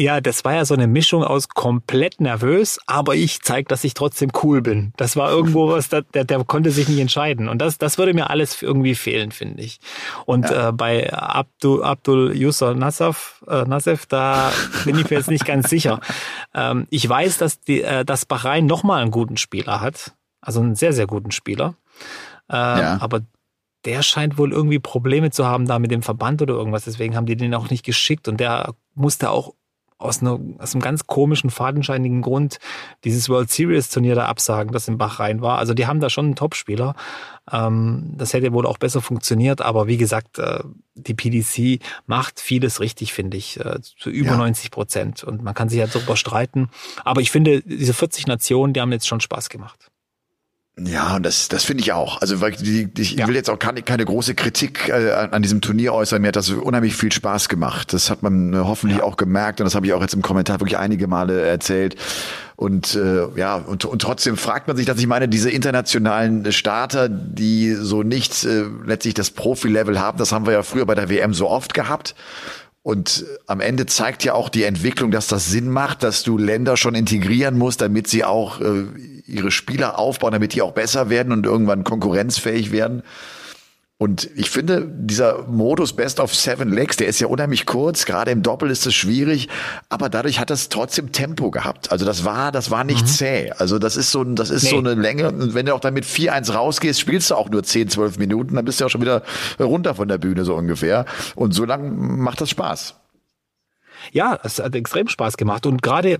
ja, das war ja so eine Mischung aus komplett nervös, aber ich zeig, dass ich trotzdem cool bin. Das war irgendwo was, der, der, der konnte sich nicht entscheiden. Und das, das würde mir alles irgendwie fehlen, finde ich. Und ja. äh, bei Abdul, Abdul Yusuf Nassaf, äh, Nassef, da bin ich mir jetzt nicht ganz sicher. Ähm, ich weiß, dass, die, äh, dass Bahrain nochmal einen guten Spieler hat. Also einen sehr, sehr guten Spieler. Äh, ja. Aber der scheint wohl irgendwie Probleme zu haben da mit dem Verband oder irgendwas. Deswegen haben die den auch nicht geschickt und der musste auch aus, einer, aus einem ganz komischen, fadenscheinigen Grund dieses World Series Turnier da absagen, das in Bachrhein war. Also die haben da schon einen Topspieler. Ähm, das hätte wohl auch besser funktioniert, aber wie gesagt, äh, die PDC macht vieles richtig, finde ich, äh, zu über ja. 90 Prozent. Und man kann sich ja darüber streiten. Aber ich finde, diese 40 Nationen, die haben jetzt schon Spaß gemacht. Ja, und das, das finde ich auch. Also weil die, ich ja. will jetzt auch keine, keine große Kritik äh, an diesem Turnier äußern. Mir hat das unheimlich viel Spaß gemacht. Das hat man äh, hoffentlich ja. auch gemerkt und das habe ich auch jetzt im Kommentar wirklich einige Male erzählt. Und äh, ja, und, und trotzdem fragt man sich, dass ich meine, diese internationalen Starter, die so nicht äh, letztlich das Profi-Level haben, das haben wir ja früher bei der WM so oft gehabt. Und am Ende zeigt ja auch die Entwicklung, dass das Sinn macht, dass du Länder schon integrieren musst, damit sie auch äh, ihre Spieler aufbauen, damit die auch besser werden und irgendwann konkurrenzfähig werden. Und ich finde, dieser Modus Best of Seven Legs, der ist ja unheimlich kurz, gerade im Doppel ist es schwierig, aber dadurch hat das trotzdem Tempo gehabt. Also das war, das war nicht mhm. zäh. Also das ist so, das ist nee. so eine Länge. Und wenn du auch damit 4-1 rausgehst, spielst du auch nur 10, 12 Minuten, dann bist du auch schon wieder runter von der Bühne, so ungefähr. Und so lang macht das Spaß. Ja, es hat extrem Spaß gemacht. Und gerade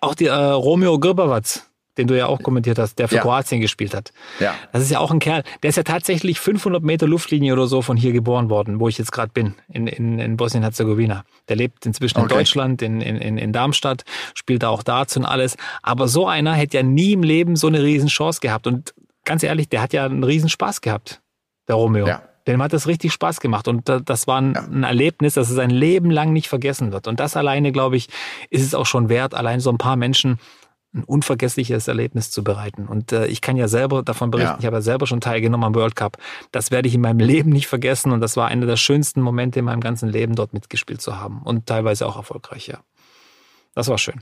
auch die äh, Romeo Grbavat, den du ja auch kommentiert hast, der für ja. Kroatien gespielt hat. Ja. Das ist ja auch ein Kerl. Der ist ja tatsächlich 500 Meter Luftlinie oder so von hier geboren worden, wo ich jetzt gerade bin, in, in, in Bosnien-Herzegowina. Der lebt inzwischen okay. in Deutschland, in, in, in Darmstadt, spielt auch dazu und alles. Aber so einer hätte ja nie im Leben so eine Riesenchance gehabt. Und ganz ehrlich, der hat ja einen Riesenspaß gehabt, der Romeo. Ja. Dem hat das richtig Spaß gemacht und das war ein, ein, Erlebnis, das er sein Leben lang nicht vergessen wird. Und das alleine, glaube ich, ist es auch schon wert, allein so ein paar Menschen ein unvergessliches Erlebnis zu bereiten. Und äh, ich kann ja selber davon berichten, ja. ich habe ja selber schon teilgenommen am World Cup. Das werde ich in meinem Leben nicht vergessen und das war einer der schönsten Momente in meinem ganzen Leben, dort mitgespielt zu haben und teilweise auch erfolgreich, ja. Das war schön.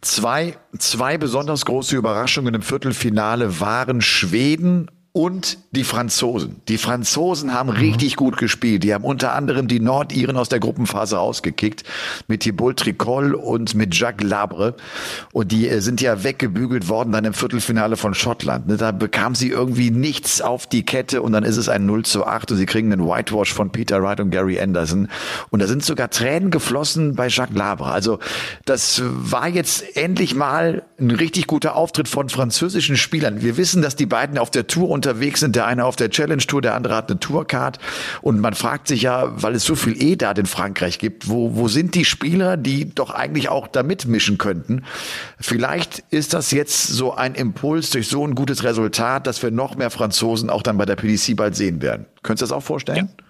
Zwei, zwei besonders große Überraschungen im Viertelfinale waren Schweden und die Franzosen. Die Franzosen haben mhm. richtig gut gespielt. Die haben unter anderem die Nordiren aus der Gruppenphase rausgekickt mit Thibault Tricol und mit Jacques Labre. Und die äh, sind ja weggebügelt worden dann im Viertelfinale von Schottland. Ne, da bekam sie irgendwie nichts auf die Kette und dann ist es ein 0 zu 8 und sie kriegen einen Whitewash von Peter Wright und Gary Anderson. Und da sind sogar Tränen geflossen bei Jacques Labre. Also das war jetzt endlich mal ein richtig guter Auftritt von französischen Spielern. Wir wissen, dass die beiden auf der Tour unterwegs sind. Der eine auf der Challenge Tour, der andere hat eine Tourcard. Und man fragt sich ja, weil es so viel E-Dat in Frankreich gibt, wo, wo sind die Spieler, die doch eigentlich auch da mitmischen könnten? Vielleicht ist das jetzt so ein Impuls durch so ein gutes Resultat, dass wir noch mehr Franzosen auch dann bei der PDC bald sehen werden. Könntest du das auch vorstellen? Ja.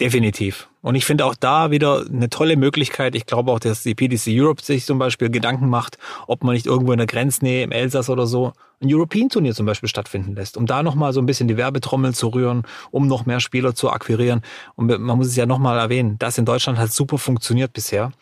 Definitiv. Und ich finde auch da wieder eine tolle Möglichkeit. Ich glaube auch, dass die PDC Europe sich zum Beispiel Gedanken macht, ob man nicht irgendwo in der Grenznähe im Elsass oder so ein European-Turnier zum Beispiel stattfinden lässt, um da nochmal so ein bisschen die Werbetrommel zu rühren, um noch mehr Spieler zu akquirieren. Und man muss es ja nochmal erwähnen, das in Deutschland hat super funktioniert bisher.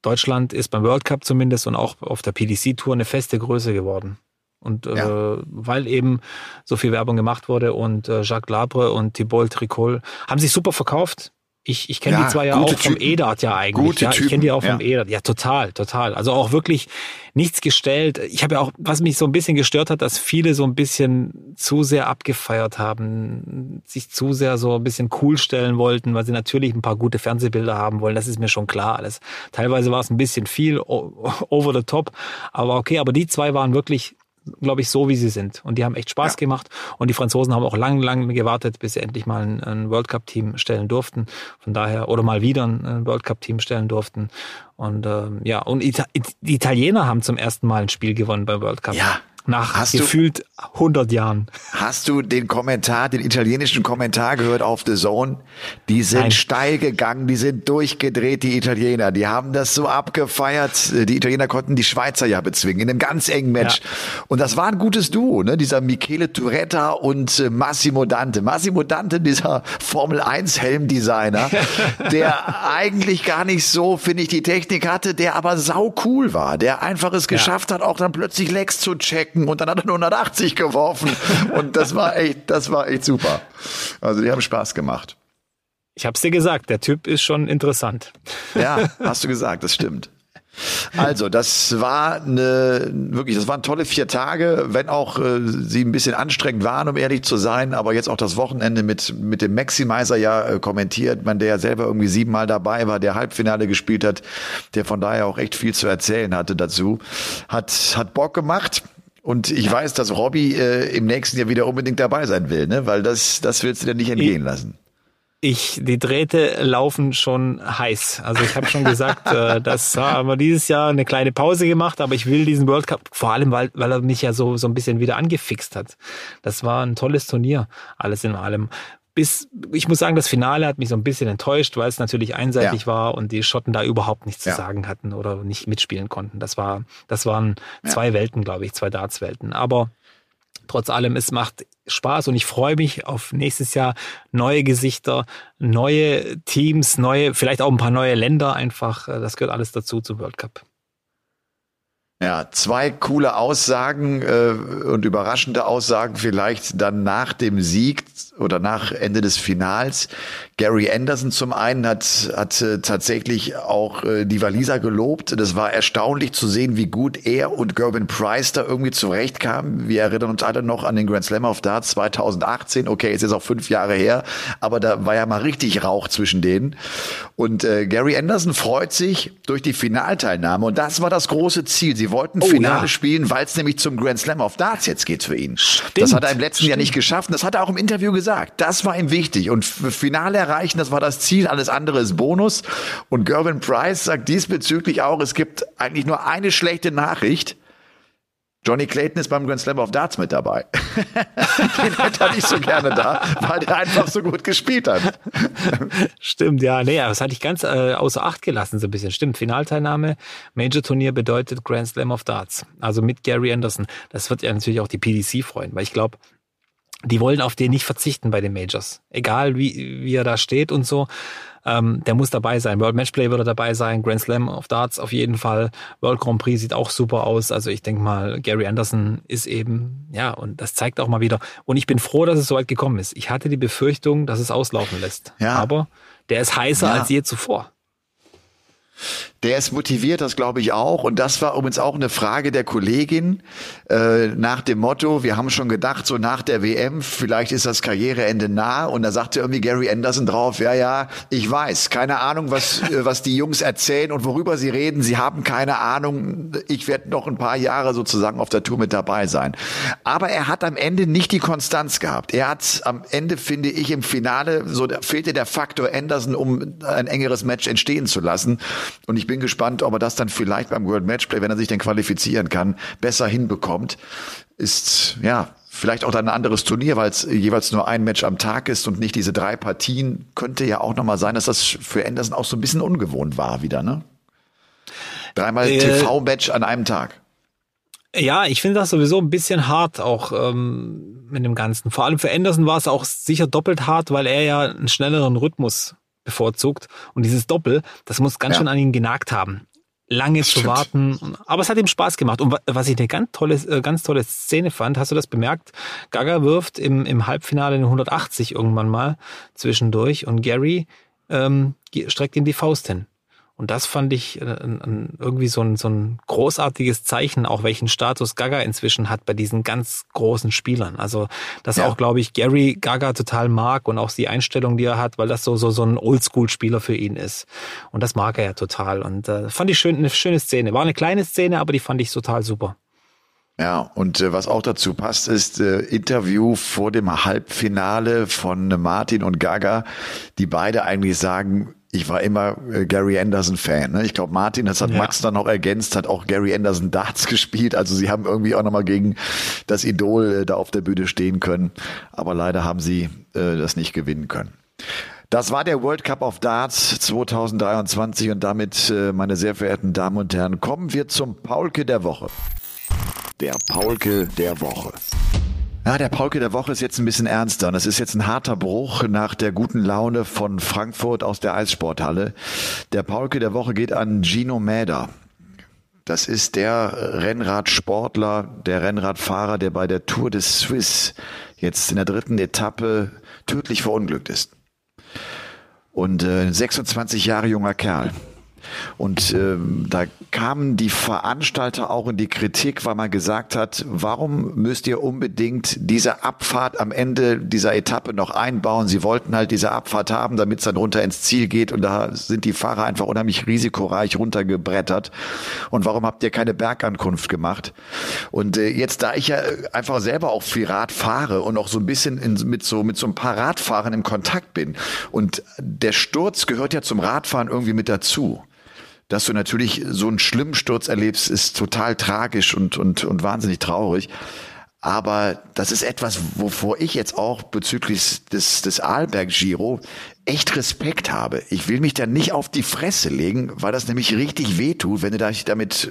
Deutschland ist beim World Cup zumindest und auch auf der PDC-Tour eine feste Größe geworden. Und ja. äh, weil eben so viel Werbung gemacht wurde und äh, Jacques Labre und Thibault Tricol haben sich super verkauft. Ich, ich kenne ja, die zwei ja auch vom Typen. EDAT ja eigentlich. Gute ja, ich kenne die auch vom ja. EDAT. Ja, total, total. Also auch wirklich nichts gestellt. Ich habe ja auch, was mich so ein bisschen gestört hat, dass viele so ein bisschen zu sehr abgefeiert haben, sich zu sehr so ein bisschen cool stellen wollten, weil sie natürlich ein paar gute Fernsehbilder haben wollen. Das ist mir schon klar alles. Teilweise war es ein bisschen viel over the top, aber okay. Aber die zwei waren wirklich glaube ich, so wie sie sind. Und die haben echt Spaß ja. gemacht. Und die Franzosen haben auch lang, lang gewartet, bis sie endlich mal ein, ein World Cup-Team stellen durften. Von daher, oder mal wieder ein World Cup-Team stellen durften. Und ähm, ja, und Ita die Italiener haben zum ersten Mal ein Spiel gewonnen beim World Cup. Ja. Nach hast gefühlt du, 100 Jahren. Hast du den Kommentar, den italienischen Kommentar gehört auf The Zone? Die sind Nein. steil gegangen, die sind durchgedreht, die Italiener. Die haben das so abgefeiert. Die Italiener konnten die Schweizer ja bezwingen in einem ganz engen Match. Ja. Und das war ein gutes Duo, ne? Dieser Michele Turetta und äh, Massimo Dante. Massimo Dante, dieser Formel 1 Helmdesigner, der eigentlich gar nicht so, finde ich, die Technik hatte, der aber sau cool war, der einfach es geschafft ja. hat, auch dann plötzlich Lex zu checken Ecken und dann hat er nur 180 geworfen. Und das war echt, das war echt super. Also die haben Spaß gemacht. Ich hab's dir gesagt, der Typ ist schon interessant. Ja, hast du gesagt, das stimmt. Also, das war eine, wirklich, das waren tolle vier Tage, wenn auch äh, sie ein bisschen anstrengend waren, um ehrlich zu sein, aber jetzt auch das Wochenende mit, mit dem Maximizer ja äh, kommentiert, man, der ja selber irgendwie siebenmal dabei war, der Halbfinale gespielt hat, der von daher auch echt viel zu erzählen hatte dazu, hat, hat Bock gemacht. Und ich weiß, dass Robby äh, im nächsten Jahr wieder unbedingt dabei sein will, ne? weil das, das willst du dir nicht entgehen lassen. Ich, die Drähte laufen schon heiß. Also ich habe schon gesagt, äh, das haben wir dieses Jahr eine kleine Pause gemacht, aber ich will diesen World Cup, vor allem weil, weil er mich ja so, so ein bisschen wieder angefixt hat. Das war ein tolles Turnier, alles in allem bis, ich muss sagen, das Finale hat mich so ein bisschen enttäuscht, weil es natürlich einseitig ja. war und die Schotten da überhaupt nichts ja. zu sagen hatten oder nicht mitspielen konnten. Das war, das waren ja. zwei Welten, glaube ich, zwei Dartswelten. Aber trotz allem, es macht Spaß und ich freue mich auf nächstes Jahr neue Gesichter, neue Teams, neue, vielleicht auch ein paar neue Länder einfach. Das gehört alles dazu zum World Cup. Ja, zwei coole Aussagen äh, und überraschende Aussagen vielleicht dann nach dem Sieg oder nach Ende des Finals. Gary Anderson zum einen hat, hat äh, tatsächlich auch äh, die Waliser gelobt. Das war erstaunlich zu sehen, wie gut er und Gervin Price da irgendwie zurechtkamen. Wir erinnern uns alle noch an den Grand Slam of Darts 2018. Okay, ist auch fünf Jahre her, aber da war ja mal richtig Rauch zwischen denen. Und äh, Gary Anderson freut sich durch die Finalteilnahme und das war das große Ziel. Sie wollten oh, Finale ja. spielen, weil es nämlich zum Grand Slam of Darts jetzt geht für ihn. Stimmt, das hat er im letzten stimmt. Jahr nicht geschafft und das hat er auch im Interview gesagt. Das war ihm wichtig und Finale erreichen, das war das Ziel, alles andere ist Bonus. Und Gervin Price sagt diesbezüglich auch, es gibt eigentlich nur eine schlechte Nachricht. Johnny Clayton ist beim Grand Slam of Darts mit dabei. Den hätte nicht so gerne da, weil der einfach so gut gespielt hat. Stimmt, ja. Nee, das hatte ich ganz äh, außer Acht gelassen, so ein bisschen. Stimmt, Finalteilnahme, Major-Turnier bedeutet Grand Slam of Darts. Also mit Gary Anderson. Das wird ja natürlich auch die PDC freuen, weil ich glaube, die wollen auf den nicht verzichten bei den Majors. Egal wie, wie er da steht und so. Ähm, der muss dabei sein. World Matchplay wird er dabei sein. Grand Slam of Darts auf jeden Fall. World Grand Prix sieht auch super aus. Also ich denke mal, Gary Anderson ist eben, ja, und das zeigt auch mal wieder. Und ich bin froh, dass es so weit gekommen ist. Ich hatte die Befürchtung, dass es auslaufen lässt. Ja. Aber der ist heißer ja. als je zuvor. Der ist motiviert, das glaube ich auch. Und das war übrigens auch eine Frage der Kollegin äh, nach dem Motto, wir haben schon gedacht, so nach der WM, vielleicht ist das Karriereende nah. Und da sagte irgendwie Gary Anderson drauf, ja, ja, ich weiß, keine Ahnung, was, äh, was die Jungs erzählen und worüber sie reden. Sie haben keine Ahnung. Ich werde noch ein paar Jahre sozusagen auf der Tour mit dabei sein. Aber er hat am Ende nicht die Konstanz gehabt. Er hat am Ende, finde ich, im Finale, so fehlte der Faktor Anderson, um ein engeres Match entstehen zu lassen. Und ich bin gespannt, ob er das dann vielleicht beim World Matchplay, wenn er sich denn qualifizieren kann, besser hinbekommt. Ist, ja, vielleicht auch dann ein anderes Turnier, weil es jeweils nur ein Match am Tag ist und nicht diese drei Partien. Könnte ja auch nochmal sein, dass das für Anderson auch so ein bisschen ungewohnt war wieder, ne? Dreimal äh, TV-Match an einem Tag. Ja, ich finde das sowieso ein bisschen hart auch ähm, mit dem Ganzen. Vor allem für Anderson war es auch sicher doppelt hart, weil er ja einen schnelleren Rhythmus bevorzugt. Und dieses Doppel, das muss ganz ja. schön an ihn genagt haben. Lange das zu stimmt. warten. Aber es hat ihm Spaß gemacht. Und was ich eine ganz tolle, äh, ganz tolle Szene fand, hast du das bemerkt? Gaga wirft im, im Halbfinale eine 180 irgendwann mal zwischendurch und Gary ähm, streckt ihm die Faust hin. Und das fand ich äh, irgendwie so ein, so ein großartiges Zeichen, auch welchen Status Gaga inzwischen hat bei diesen ganz großen Spielern. Also das ja. auch, glaube ich, Gary Gaga total mag und auch die Einstellung, die er hat, weil das so, so, so ein Oldschool-Spieler für ihn ist. Und das mag er ja total. Und äh, fand ich schön, eine schöne Szene. War eine kleine Szene, aber die fand ich total super. Ja, und äh, was auch dazu passt, ist äh, Interview vor dem Halbfinale von Martin und Gaga, die beide eigentlich sagen, ich war immer äh, Gary Anderson-Fan. Ne? Ich glaube, Martin, das hat ja. Max dann noch ergänzt, hat auch Gary Anderson Darts gespielt. Also sie haben irgendwie auch nochmal gegen das Idol äh, da auf der Bühne stehen können. Aber leider haben sie äh, das nicht gewinnen können. Das war der World Cup of Darts 2023 und damit, äh, meine sehr verehrten Damen und Herren, kommen wir zum Paulke der Woche. Der Paulke der Woche. Ja, der Paulke der Woche ist jetzt ein bisschen ernster und es ist jetzt ein harter Bruch nach der guten Laune von Frankfurt aus der Eissporthalle. Der Paulke der Woche geht an Gino Mäder. Das ist der Rennradsportler, der Rennradfahrer, der bei der Tour des Swiss jetzt in der dritten Etappe tödlich verunglückt ist. Und äh, 26 Jahre junger Kerl. Und ähm, da kamen die Veranstalter auch in die Kritik, weil man gesagt hat, warum müsst ihr unbedingt diese Abfahrt am Ende dieser Etappe noch einbauen? Sie wollten halt diese Abfahrt haben, damit es dann runter ins Ziel geht. Und da sind die Fahrer einfach unheimlich risikoreich runtergebrettert. Und warum habt ihr keine Bergankunft gemacht? Und äh, jetzt, da ich ja einfach selber auch viel Rad fahre und auch so ein bisschen in, mit so mit so ein paar Radfahrern im Kontakt bin und der Sturz gehört ja zum Radfahren irgendwie mit dazu dass du natürlich so einen schlimmen Sturz erlebst, ist total tragisch und, und, und wahnsinnig traurig. Aber das ist etwas, wovor ich jetzt auch bezüglich des, des Arlberg-Giro echt Respekt habe. Ich will mich da nicht auf die Fresse legen, weil das nämlich richtig wehtut, wenn du da damit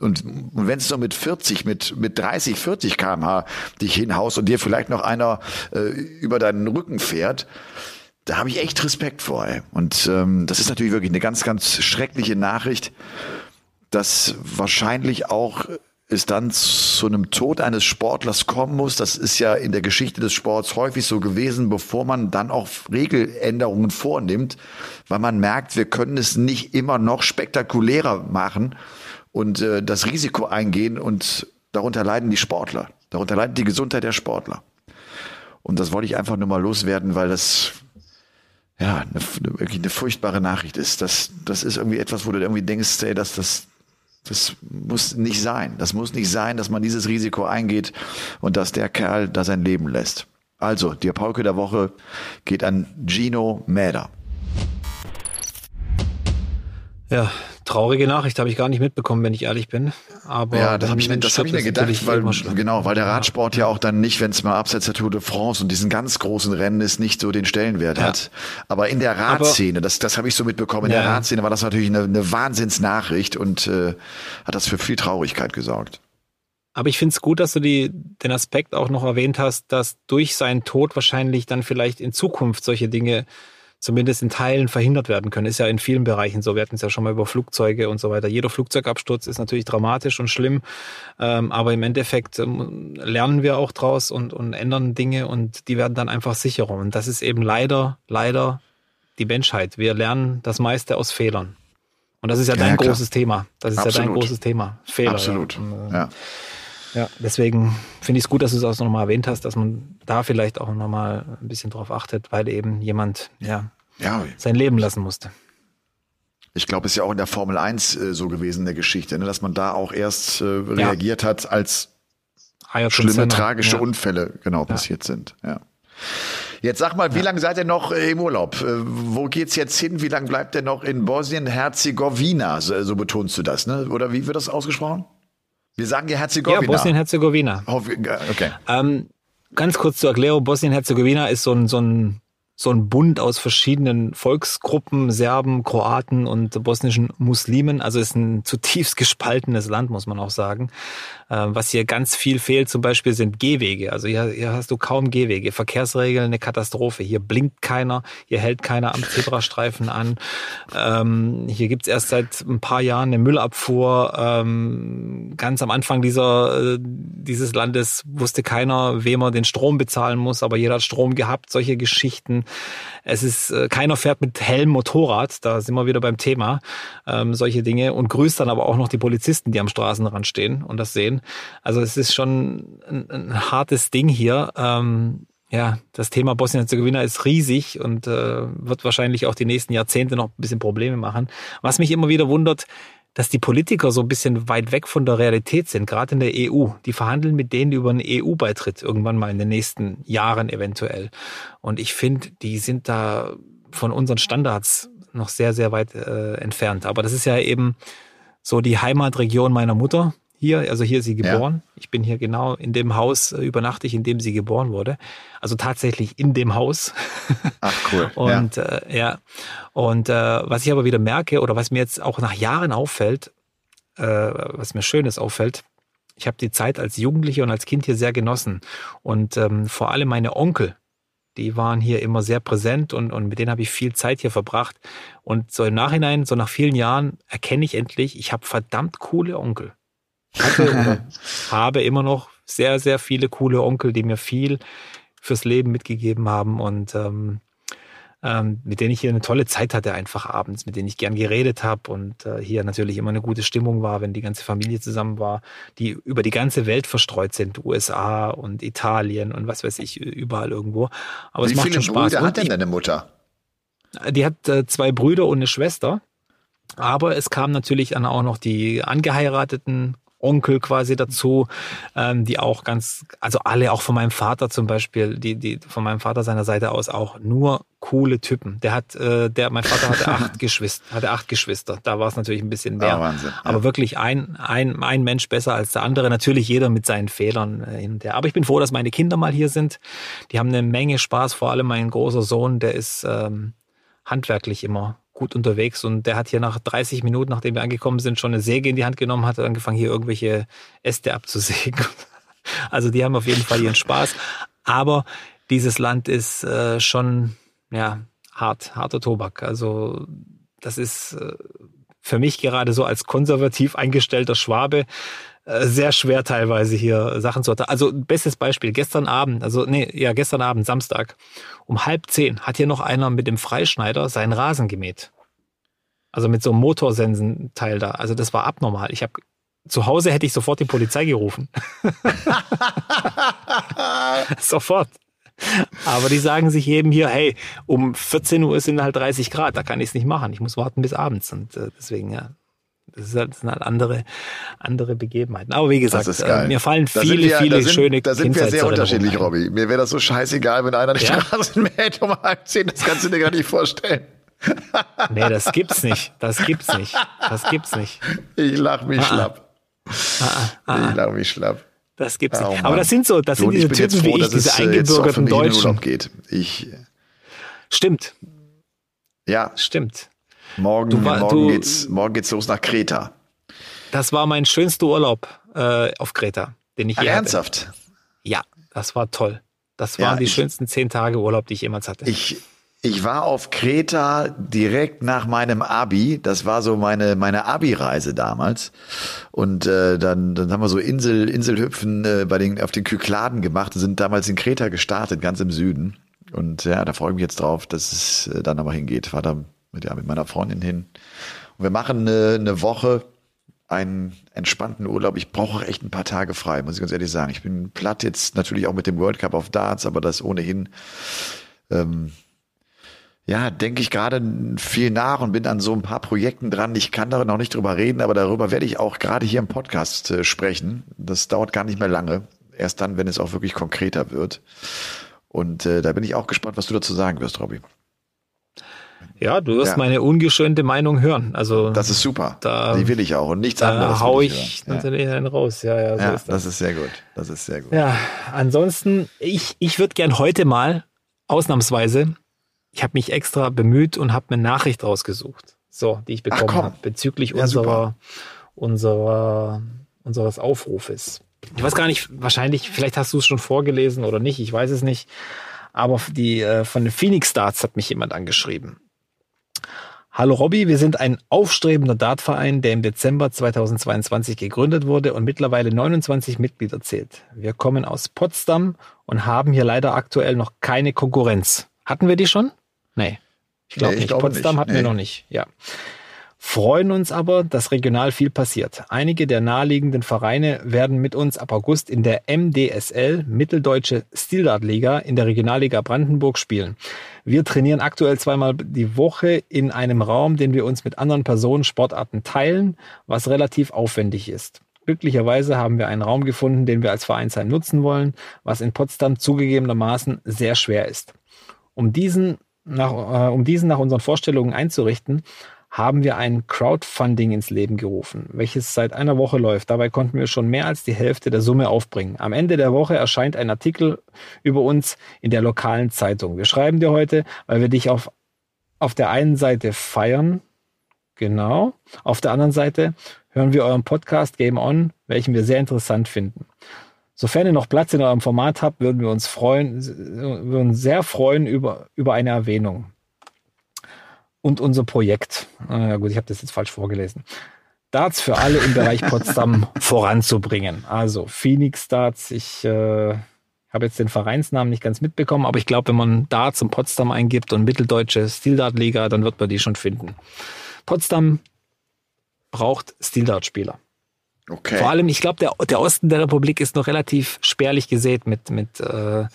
und, und wenn es so mit 40, mit, mit 30, 40 kmh dich hinhaust und dir vielleicht noch einer äh, über deinen Rücken fährt, da habe ich echt Respekt vor. Ey. Und ähm, das ist natürlich wirklich eine ganz, ganz schreckliche Nachricht, dass wahrscheinlich auch es dann zu einem Tod eines Sportlers kommen muss. Das ist ja in der Geschichte des Sports häufig so gewesen, bevor man dann auch Regeländerungen vornimmt, weil man merkt, wir können es nicht immer noch spektakulärer machen und äh, das Risiko eingehen und darunter leiden die Sportler, darunter leidet die Gesundheit der Sportler. Und das wollte ich einfach nur mal loswerden, weil das ja, eine, wirklich eine furchtbare Nachricht ist. Das, das ist irgendwie etwas, wo du irgendwie denkst, ey, dass das, das muss nicht sein. Das muss nicht sein, dass man dieses Risiko eingeht und dass der Kerl da sein Leben lässt. Also, der Pauke der Woche geht an Gino Mäder. Ja, traurige Nachricht habe ich gar nicht mitbekommen, wenn ich ehrlich bin. Aber ja, das habe ich, das hab ich mir gedacht, weil genau, weil der Radsport ja, ja auch dann nicht, wenn es mal abseits der Tour de France und diesen ganz großen Rennen ist, nicht so den Stellenwert ja. hat. Aber in der Radszene, das, das habe ich so mitbekommen. In ja. der Radszene war das natürlich eine, eine Wahnsinnsnachricht und äh, hat das für viel Traurigkeit gesorgt. Aber ich finde es gut, dass du die, den Aspekt auch noch erwähnt hast, dass durch seinen Tod wahrscheinlich dann vielleicht in Zukunft solche Dinge zumindest in Teilen verhindert werden können. Ist ja in vielen Bereichen so. Wir hatten es ja schon mal über Flugzeuge und so weiter. Jeder Flugzeugabsturz ist natürlich dramatisch und schlimm, ähm, aber im Endeffekt ähm, lernen wir auch draus und, und ändern Dinge und die werden dann einfach sicherer. Und das ist eben leider, leider die Menschheit. Wir lernen das meiste aus Fehlern. Und das ist ja, ja dein ja, großes Thema. Das ist Absolut. ja dein großes Thema. Fehler. Absolut. Ja. Und, äh, ja. Ja, deswegen finde ich es gut, dass du es auch nochmal erwähnt hast, dass man da vielleicht auch nochmal ein bisschen drauf achtet, weil eben jemand ja, ja. sein Leben lassen musste. Ich glaube, es ist ja auch in der Formel 1 äh, so gewesen, in der Geschichte, ne, dass man da auch erst äh, reagiert ja. hat, als Ayrton schlimme, Senna. tragische ja. Unfälle genau passiert sind. Ja. Jetzt sag mal, wie lange seid ihr noch äh, im Urlaub? Äh, wo geht's jetzt hin? Wie lange bleibt ihr noch in Bosnien-Herzegowina? So, so betonst du das, ne? Oder wie wird das ausgesprochen? Wir sagen ja Herzegowina. Ja, Bosnien-Herzegowina. Okay. Ähm, ganz kurz zur Erklärung. Bosnien-Herzegowina ist so ein, so ein so ein Bund aus verschiedenen Volksgruppen, Serben, Kroaten und bosnischen Muslimen. Also ist ein zutiefst gespaltenes Land, muss man auch sagen. Ähm, was hier ganz viel fehlt, zum Beispiel sind Gehwege. Also hier, hier hast du kaum Gehwege. Verkehrsregeln, eine Katastrophe. Hier blinkt keiner, hier hält keiner am Zebrastreifen an. Ähm, hier gibt's erst seit ein paar Jahren eine Müllabfuhr. Ähm, ganz am Anfang dieser, äh, dieses Landes wusste keiner, wem er den Strom bezahlen muss, aber jeder hat Strom gehabt. Solche Geschichten. Es ist, äh, keiner fährt mit Helm Motorrad, da sind wir wieder beim Thema, ähm, solche Dinge und grüßt dann aber auch noch die Polizisten, die am Straßenrand stehen und das sehen. Also es ist schon ein, ein hartes Ding hier. Ähm, ja, das Thema Bosnien-Herzegowina ist riesig und äh, wird wahrscheinlich auch die nächsten Jahrzehnte noch ein bisschen Probleme machen. Was mich immer wieder wundert, dass die Politiker so ein bisschen weit weg von der Realität sind, gerade in der EU. Die verhandeln mit denen über einen EU-Beitritt irgendwann mal in den nächsten Jahren eventuell. Und ich finde, die sind da von unseren Standards noch sehr, sehr weit äh, entfernt. Aber das ist ja eben so die Heimatregion meiner Mutter hier. Also hier ist sie geboren. Ja. Ich bin hier genau in dem Haus äh, übernachte ich, in dem sie geboren wurde. Also tatsächlich in dem Haus. Ach cool. und ja, äh, ja. und äh, was ich aber wieder merke oder was mir jetzt auch nach Jahren auffällt, äh, was mir Schönes auffällt, ich habe die Zeit als Jugendlicher und als Kind hier sehr genossen. Und ähm, vor allem meine Onkel, die waren hier immer sehr präsent und, und mit denen habe ich viel Zeit hier verbracht. Und so im Nachhinein, so nach vielen Jahren, erkenne ich endlich, ich habe verdammt coole Onkel. Hatte habe immer noch sehr, sehr viele coole Onkel, die mir viel fürs Leben mitgegeben haben. Und ähm, ähm, mit denen ich hier eine tolle Zeit hatte, einfach abends, mit denen ich gern geredet habe und äh, hier natürlich immer eine gute Stimmung war, wenn die ganze Familie zusammen war, die über die ganze Welt verstreut sind, USA und Italien und was weiß ich, überall irgendwo. Aber Wie es macht schon Spaß. Brüder hat denn deine Mutter? Die hat äh, zwei Brüder und eine Schwester. Aber es kamen natürlich dann auch noch die angeheirateten Onkel quasi dazu, ähm, die auch ganz, also alle, auch von meinem Vater zum Beispiel, die, die von meinem Vater seiner Seite aus auch nur coole Typen. Der hat, äh, der, mein Vater hatte acht Geschwister, hatte acht Geschwister. Da war es natürlich ein bisschen mehr. Oh, Wahnsinn, ja. Aber wirklich ein, ein, ein Mensch besser als der andere. Natürlich jeder mit seinen Fehlern äh, hin und her. Aber ich bin froh, dass meine Kinder mal hier sind. Die haben eine Menge Spaß. Vor allem mein großer Sohn, der ist ähm, handwerklich immer gut unterwegs und der hat hier nach 30 Minuten, nachdem wir angekommen sind, schon eine Säge in die Hand genommen, hat angefangen, hier irgendwelche Äste abzusägen. Also die haben auf jeden Fall ihren Spaß. Aber dieses Land ist äh, schon ja hart, harter Tobak. Also das ist äh, für mich gerade so als konservativ eingestellter Schwabe sehr schwer teilweise hier Sachen zu Also bestes Beispiel, gestern Abend, also nee, ja, gestern Abend, Samstag, um halb zehn hat hier noch einer mit dem Freischneider seinen Rasen gemäht. Also mit so einem Motorsensenteil da. Also das war abnormal. Ich habe zu Hause hätte ich sofort die Polizei gerufen. sofort. Aber die sagen sich eben hier, hey, um 14 Uhr sind halt 30 Grad, da kann ich es nicht machen. Ich muss warten bis abends. Und äh, deswegen, ja, das, halt, das sind halt andere, andere Begebenheiten. Aber wie gesagt, äh, mir fallen viele, wir, viele sind, schöne Da sind wir sehr unterschiedlich, Robby. Mir wäre das so scheißegal, wenn einer die ja? Straße mäht um halb zehn. Das kannst du dir gar nicht vorstellen. nee, das gibt's nicht. Das gibt's nicht. Das gibt's nicht. Ich lach mich ah, ah. schlapp. Ah, ah, ah, ich lach mich schlapp. Das gibt's oh, nicht. Aber das sind so, das sind diese Typen froh, wie ich, diese äh, eingebürgerten Deutschen. Geht. Ich, Stimmt. Ja. Stimmt. Morgen, du, morgen, du, geht's, morgen geht's los nach Kreta. Das war mein schönster Urlaub äh, auf Kreta, den ich Ach, je ernsthaft? Hatte. Ja, das war toll. Das waren ja, die ich, schönsten zehn Tage Urlaub, die ich jemals hatte. Ich, ich war auf Kreta direkt nach meinem Abi. Das war so meine meine Abi-Reise damals. Und äh, dann dann haben wir so Insel Inselhüpfen äh, bei den auf den Kykladen gemacht und sind damals in Kreta gestartet, ganz im Süden. Und ja, da freue ich mich jetzt drauf, dass es äh, dann aber hingeht. War da mit, ja, mit meiner Freundin hin. Und wir machen eine, eine Woche einen entspannten Urlaub. Ich brauche auch echt ein paar Tage frei, muss ich ganz ehrlich sagen. Ich bin platt jetzt natürlich auch mit dem World Cup auf Darts, aber das ohnehin, ähm, ja, denke ich gerade viel nach und bin an so ein paar Projekten dran. Ich kann da noch nicht drüber reden, aber darüber werde ich auch gerade hier im Podcast äh, sprechen. Das dauert gar nicht mehr lange. Erst dann, wenn es auch wirklich konkreter wird. Und äh, da bin ich auch gespannt, was du dazu sagen wirst, Robby. Ja, du wirst ja. meine ungeschönte Meinung hören. Also das ist super. Da, Die will ich auch und nichts da anderes. Da hau ich, ich natürlich ja. einen raus. Ja, ja, so ja ist das. das ist sehr gut. Das ist sehr gut. Ja, ansonsten ich ich würde gern heute mal ausnahmsweise. Ich habe mich extra bemüht und habe eine Nachricht rausgesucht, so die ich bekommen habe bezüglich unserer unserer unseres Aufrufes. Ich weiß gar nicht, wahrscheinlich, vielleicht hast du es schon vorgelesen oder nicht, ich weiß es nicht. Aber die äh, von den Phoenix Starts hat mich jemand angeschrieben. Hallo Robby, wir sind ein aufstrebender Dartverein, der im Dezember 2022 gegründet wurde und mittlerweile 29 Mitglieder zählt. Wir kommen aus Potsdam und haben hier leider aktuell noch keine Konkurrenz. Hatten wir die schon? Nee. Ich glaube nee, nicht. Glaube Potsdam nicht. hatten nee. wir noch nicht. Ja freuen uns aber, dass regional viel passiert. Einige der naheliegenden Vereine werden mit uns ab August in der MDSL, Mitteldeutsche Stildartliga, in der Regionalliga Brandenburg spielen. Wir trainieren aktuell zweimal die Woche in einem Raum, den wir uns mit anderen Personen Sportarten teilen, was relativ aufwendig ist. Glücklicherweise haben wir einen Raum gefunden, den wir als Vereinsheim nutzen wollen, was in Potsdam zugegebenermaßen sehr schwer ist. Um diesen nach, äh, um diesen nach unseren Vorstellungen einzurichten, haben wir ein Crowdfunding ins Leben gerufen, welches seit einer Woche läuft. Dabei konnten wir schon mehr als die Hälfte der Summe aufbringen. Am Ende der Woche erscheint ein Artikel über uns in der lokalen Zeitung. Wir schreiben dir heute, weil wir dich auf, auf der einen Seite feiern, genau, auf der anderen Seite hören wir euren Podcast Game On, welchen wir sehr interessant finden. Sofern ihr noch Platz in eurem Format habt, würden wir uns freuen, würden sehr freuen über, über eine Erwähnung und unser Projekt. Ja gut, ich habe das jetzt falsch vorgelesen. Darts für alle im Bereich Potsdam voranzubringen. Also Phoenix Darts, ich äh, habe jetzt den Vereinsnamen nicht ganz mitbekommen, aber ich glaube, wenn man Darts und Potsdam eingibt und Mitteldeutsche Stildart-Liga, dann wird man die schon finden. Potsdam braucht Stildart-Spieler. Okay. Vor allem, ich glaube, der, der Osten der Republik ist noch relativ spärlich gesät mit, mit, äh,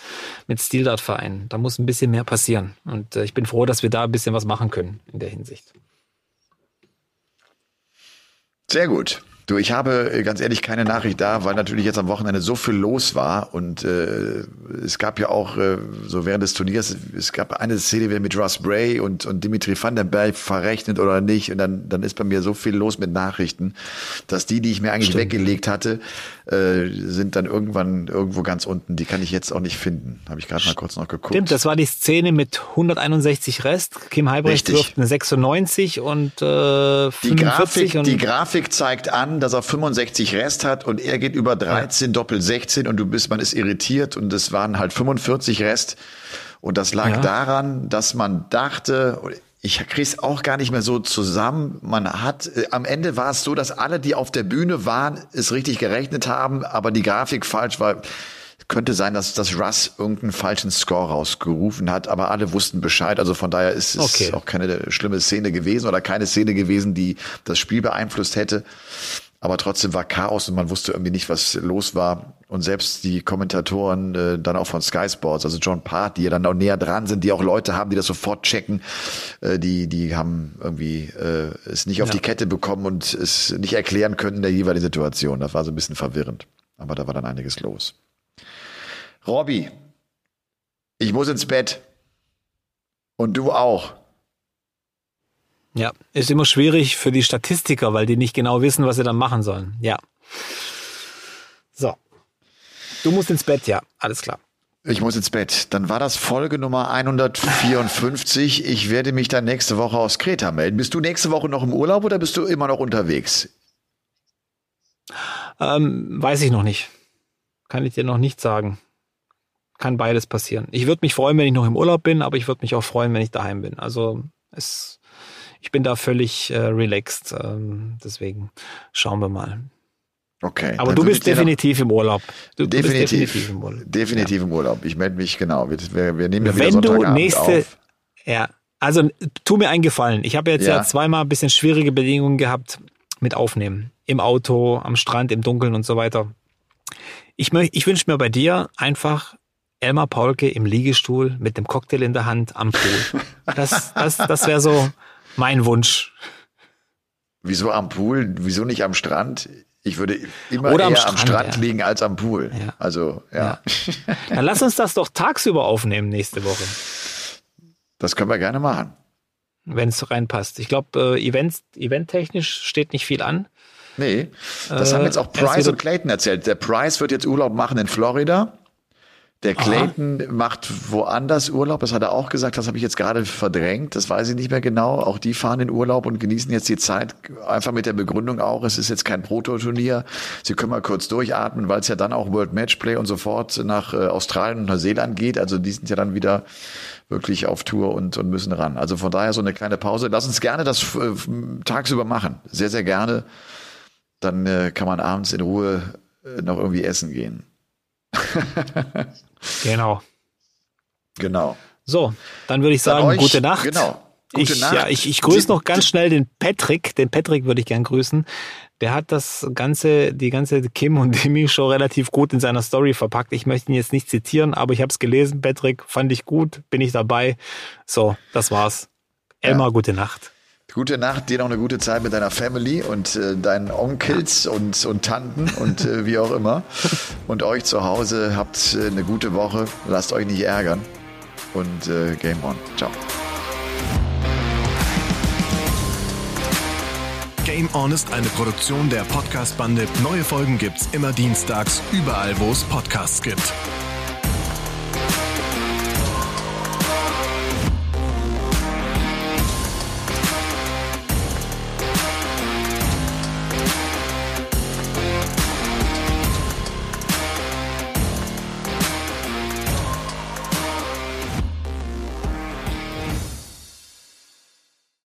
mit Stildart-Vereinen. Da muss ein bisschen mehr passieren. Und äh, ich bin froh, dass wir da ein bisschen was machen können in der Hinsicht. Sehr gut. Du, ich habe äh, ganz ehrlich keine Nachricht da, weil natürlich jetzt am Wochenende so viel los war und äh, es gab ja auch äh, so während des Turniers, es gab eine Szene mit Russ Bray und, und Dimitri van der Berg verrechnet oder nicht und dann, dann ist bei mir so viel los mit Nachrichten, dass die, die ich mir eigentlich Stimmt. weggelegt hatte, äh, sind dann irgendwann irgendwo ganz unten. Die kann ich jetzt auch nicht finden. Habe ich gerade mal kurz noch geguckt. Stimmt, das war die Szene mit 161 Rest. Kim Heibrecht wirft eine 96 und äh, 45. Die Grafik, und die Grafik zeigt an, dass er 65 Rest hat und er geht über 13 ja. Doppel 16 und du bist, man ist irritiert und es waren halt 45 Rest. Und das lag ja. daran, dass man dachte, ich krieg's auch gar nicht mehr so zusammen. Man hat, äh, am Ende war es so, dass alle, die auf der Bühne waren, es richtig gerechnet haben, aber die Grafik falsch war. Könnte sein, dass, dass Russ irgendeinen falschen Score rausgerufen hat, aber alle wussten Bescheid. Also von daher ist es okay. auch keine schlimme Szene gewesen oder keine Szene gewesen, die das Spiel beeinflusst hätte aber trotzdem war Chaos und man wusste irgendwie nicht, was los war. Und selbst die Kommentatoren äh, dann auch von Sky Sports, also John Part, die ja dann auch näher dran sind, die auch Leute haben, die das sofort checken, äh, die die haben irgendwie äh, es nicht auf ja. die Kette bekommen und es nicht erklären können in der jeweiligen Situation. Das war so ein bisschen verwirrend. Aber da war dann einiges los. Robby, ich muss ins Bett. Und du auch. Ja, ist immer schwierig für die Statistiker, weil die nicht genau wissen, was sie dann machen sollen. Ja. So. Du musst ins Bett, ja, alles klar. Ich muss ins Bett. Dann war das Folge Nummer 154. Ich werde mich dann nächste Woche aus Kreta melden. Bist du nächste Woche noch im Urlaub oder bist du immer noch unterwegs? Ähm, weiß ich noch nicht. Kann ich dir noch nicht sagen. Kann beides passieren. Ich würde mich freuen, wenn ich noch im Urlaub bin, aber ich würde mich auch freuen, wenn ich daheim bin. Also es ich bin da völlig äh, relaxed. Ähm, deswegen schauen wir mal. Okay. Aber du bist definitiv im Urlaub. Du, definitiv, du definitiv im Urlaub. Definitiv im Urlaub. Ich melde mich genau. Wir, wir nehmen ja wieder Wenn du nächste, auf. ja, also tu mir einen Gefallen. Ich habe jetzt ja. ja zweimal ein bisschen schwierige Bedingungen gehabt mit Aufnehmen. Im Auto, am Strand, im Dunkeln und so weiter. Ich, ich wünsche mir bei dir einfach Elmar Paulke im Liegestuhl mit dem Cocktail in der Hand am Pool. Das, das, das wäre so, mein Wunsch. Wieso am Pool? Wieso nicht am Strand? Ich würde immer Oder eher am Strand, am Strand ja. liegen als am Pool. Ja. Also, ja. ja. Dann lass uns das doch tagsüber aufnehmen nächste Woche. Das können wir gerne machen. Wenn es reinpasst. Ich glaube, äh, Event, eventtechnisch steht nicht viel an. Nee, das äh, haben jetzt auch Price und Clayton erzählt. Der Price wird jetzt Urlaub machen in Florida. Der Clayton Aha. macht woanders Urlaub, das hat er auch gesagt, das habe ich jetzt gerade verdrängt, das weiß ich nicht mehr genau. Auch die fahren in Urlaub und genießen jetzt die Zeit, einfach mit der Begründung auch, es ist jetzt kein Prototurnier, sie können mal kurz durchatmen, weil es ja dann auch World Matchplay und sofort nach äh, Australien und Neuseeland geht, also die sind ja dann wieder wirklich auf Tour und, und müssen ran. Also von daher so eine kleine Pause. Lass uns gerne das äh, tagsüber machen, sehr, sehr gerne. Dann äh, kann man abends in Ruhe äh, noch irgendwie essen gehen. genau. Genau. So, dann würde ich sagen, euch, gute Nacht. Genau. Gute ich, Nacht. Ja, ich, ich grüße noch ganz schnell den Patrick. Den Patrick würde ich gern grüßen. Der hat das ganze, die ganze Kim und Demi Show relativ gut in seiner Story verpackt. Ich möchte ihn jetzt nicht zitieren, aber ich habe es gelesen. Patrick, fand ich gut, bin ich dabei. So, das war's. Elmar, ja. gute Nacht. Gute Nacht, dir noch eine gute Zeit mit deiner Family und äh, deinen Onkels und, und Tanten und äh, wie auch immer. Und euch zu Hause habt äh, eine gute Woche. Lasst euch nicht ärgern. Und äh, Game On. Ciao. Game On ist eine Produktion der Podcast-Bande. Neue Folgen gibt's immer dienstags, überall, wo es Podcasts gibt.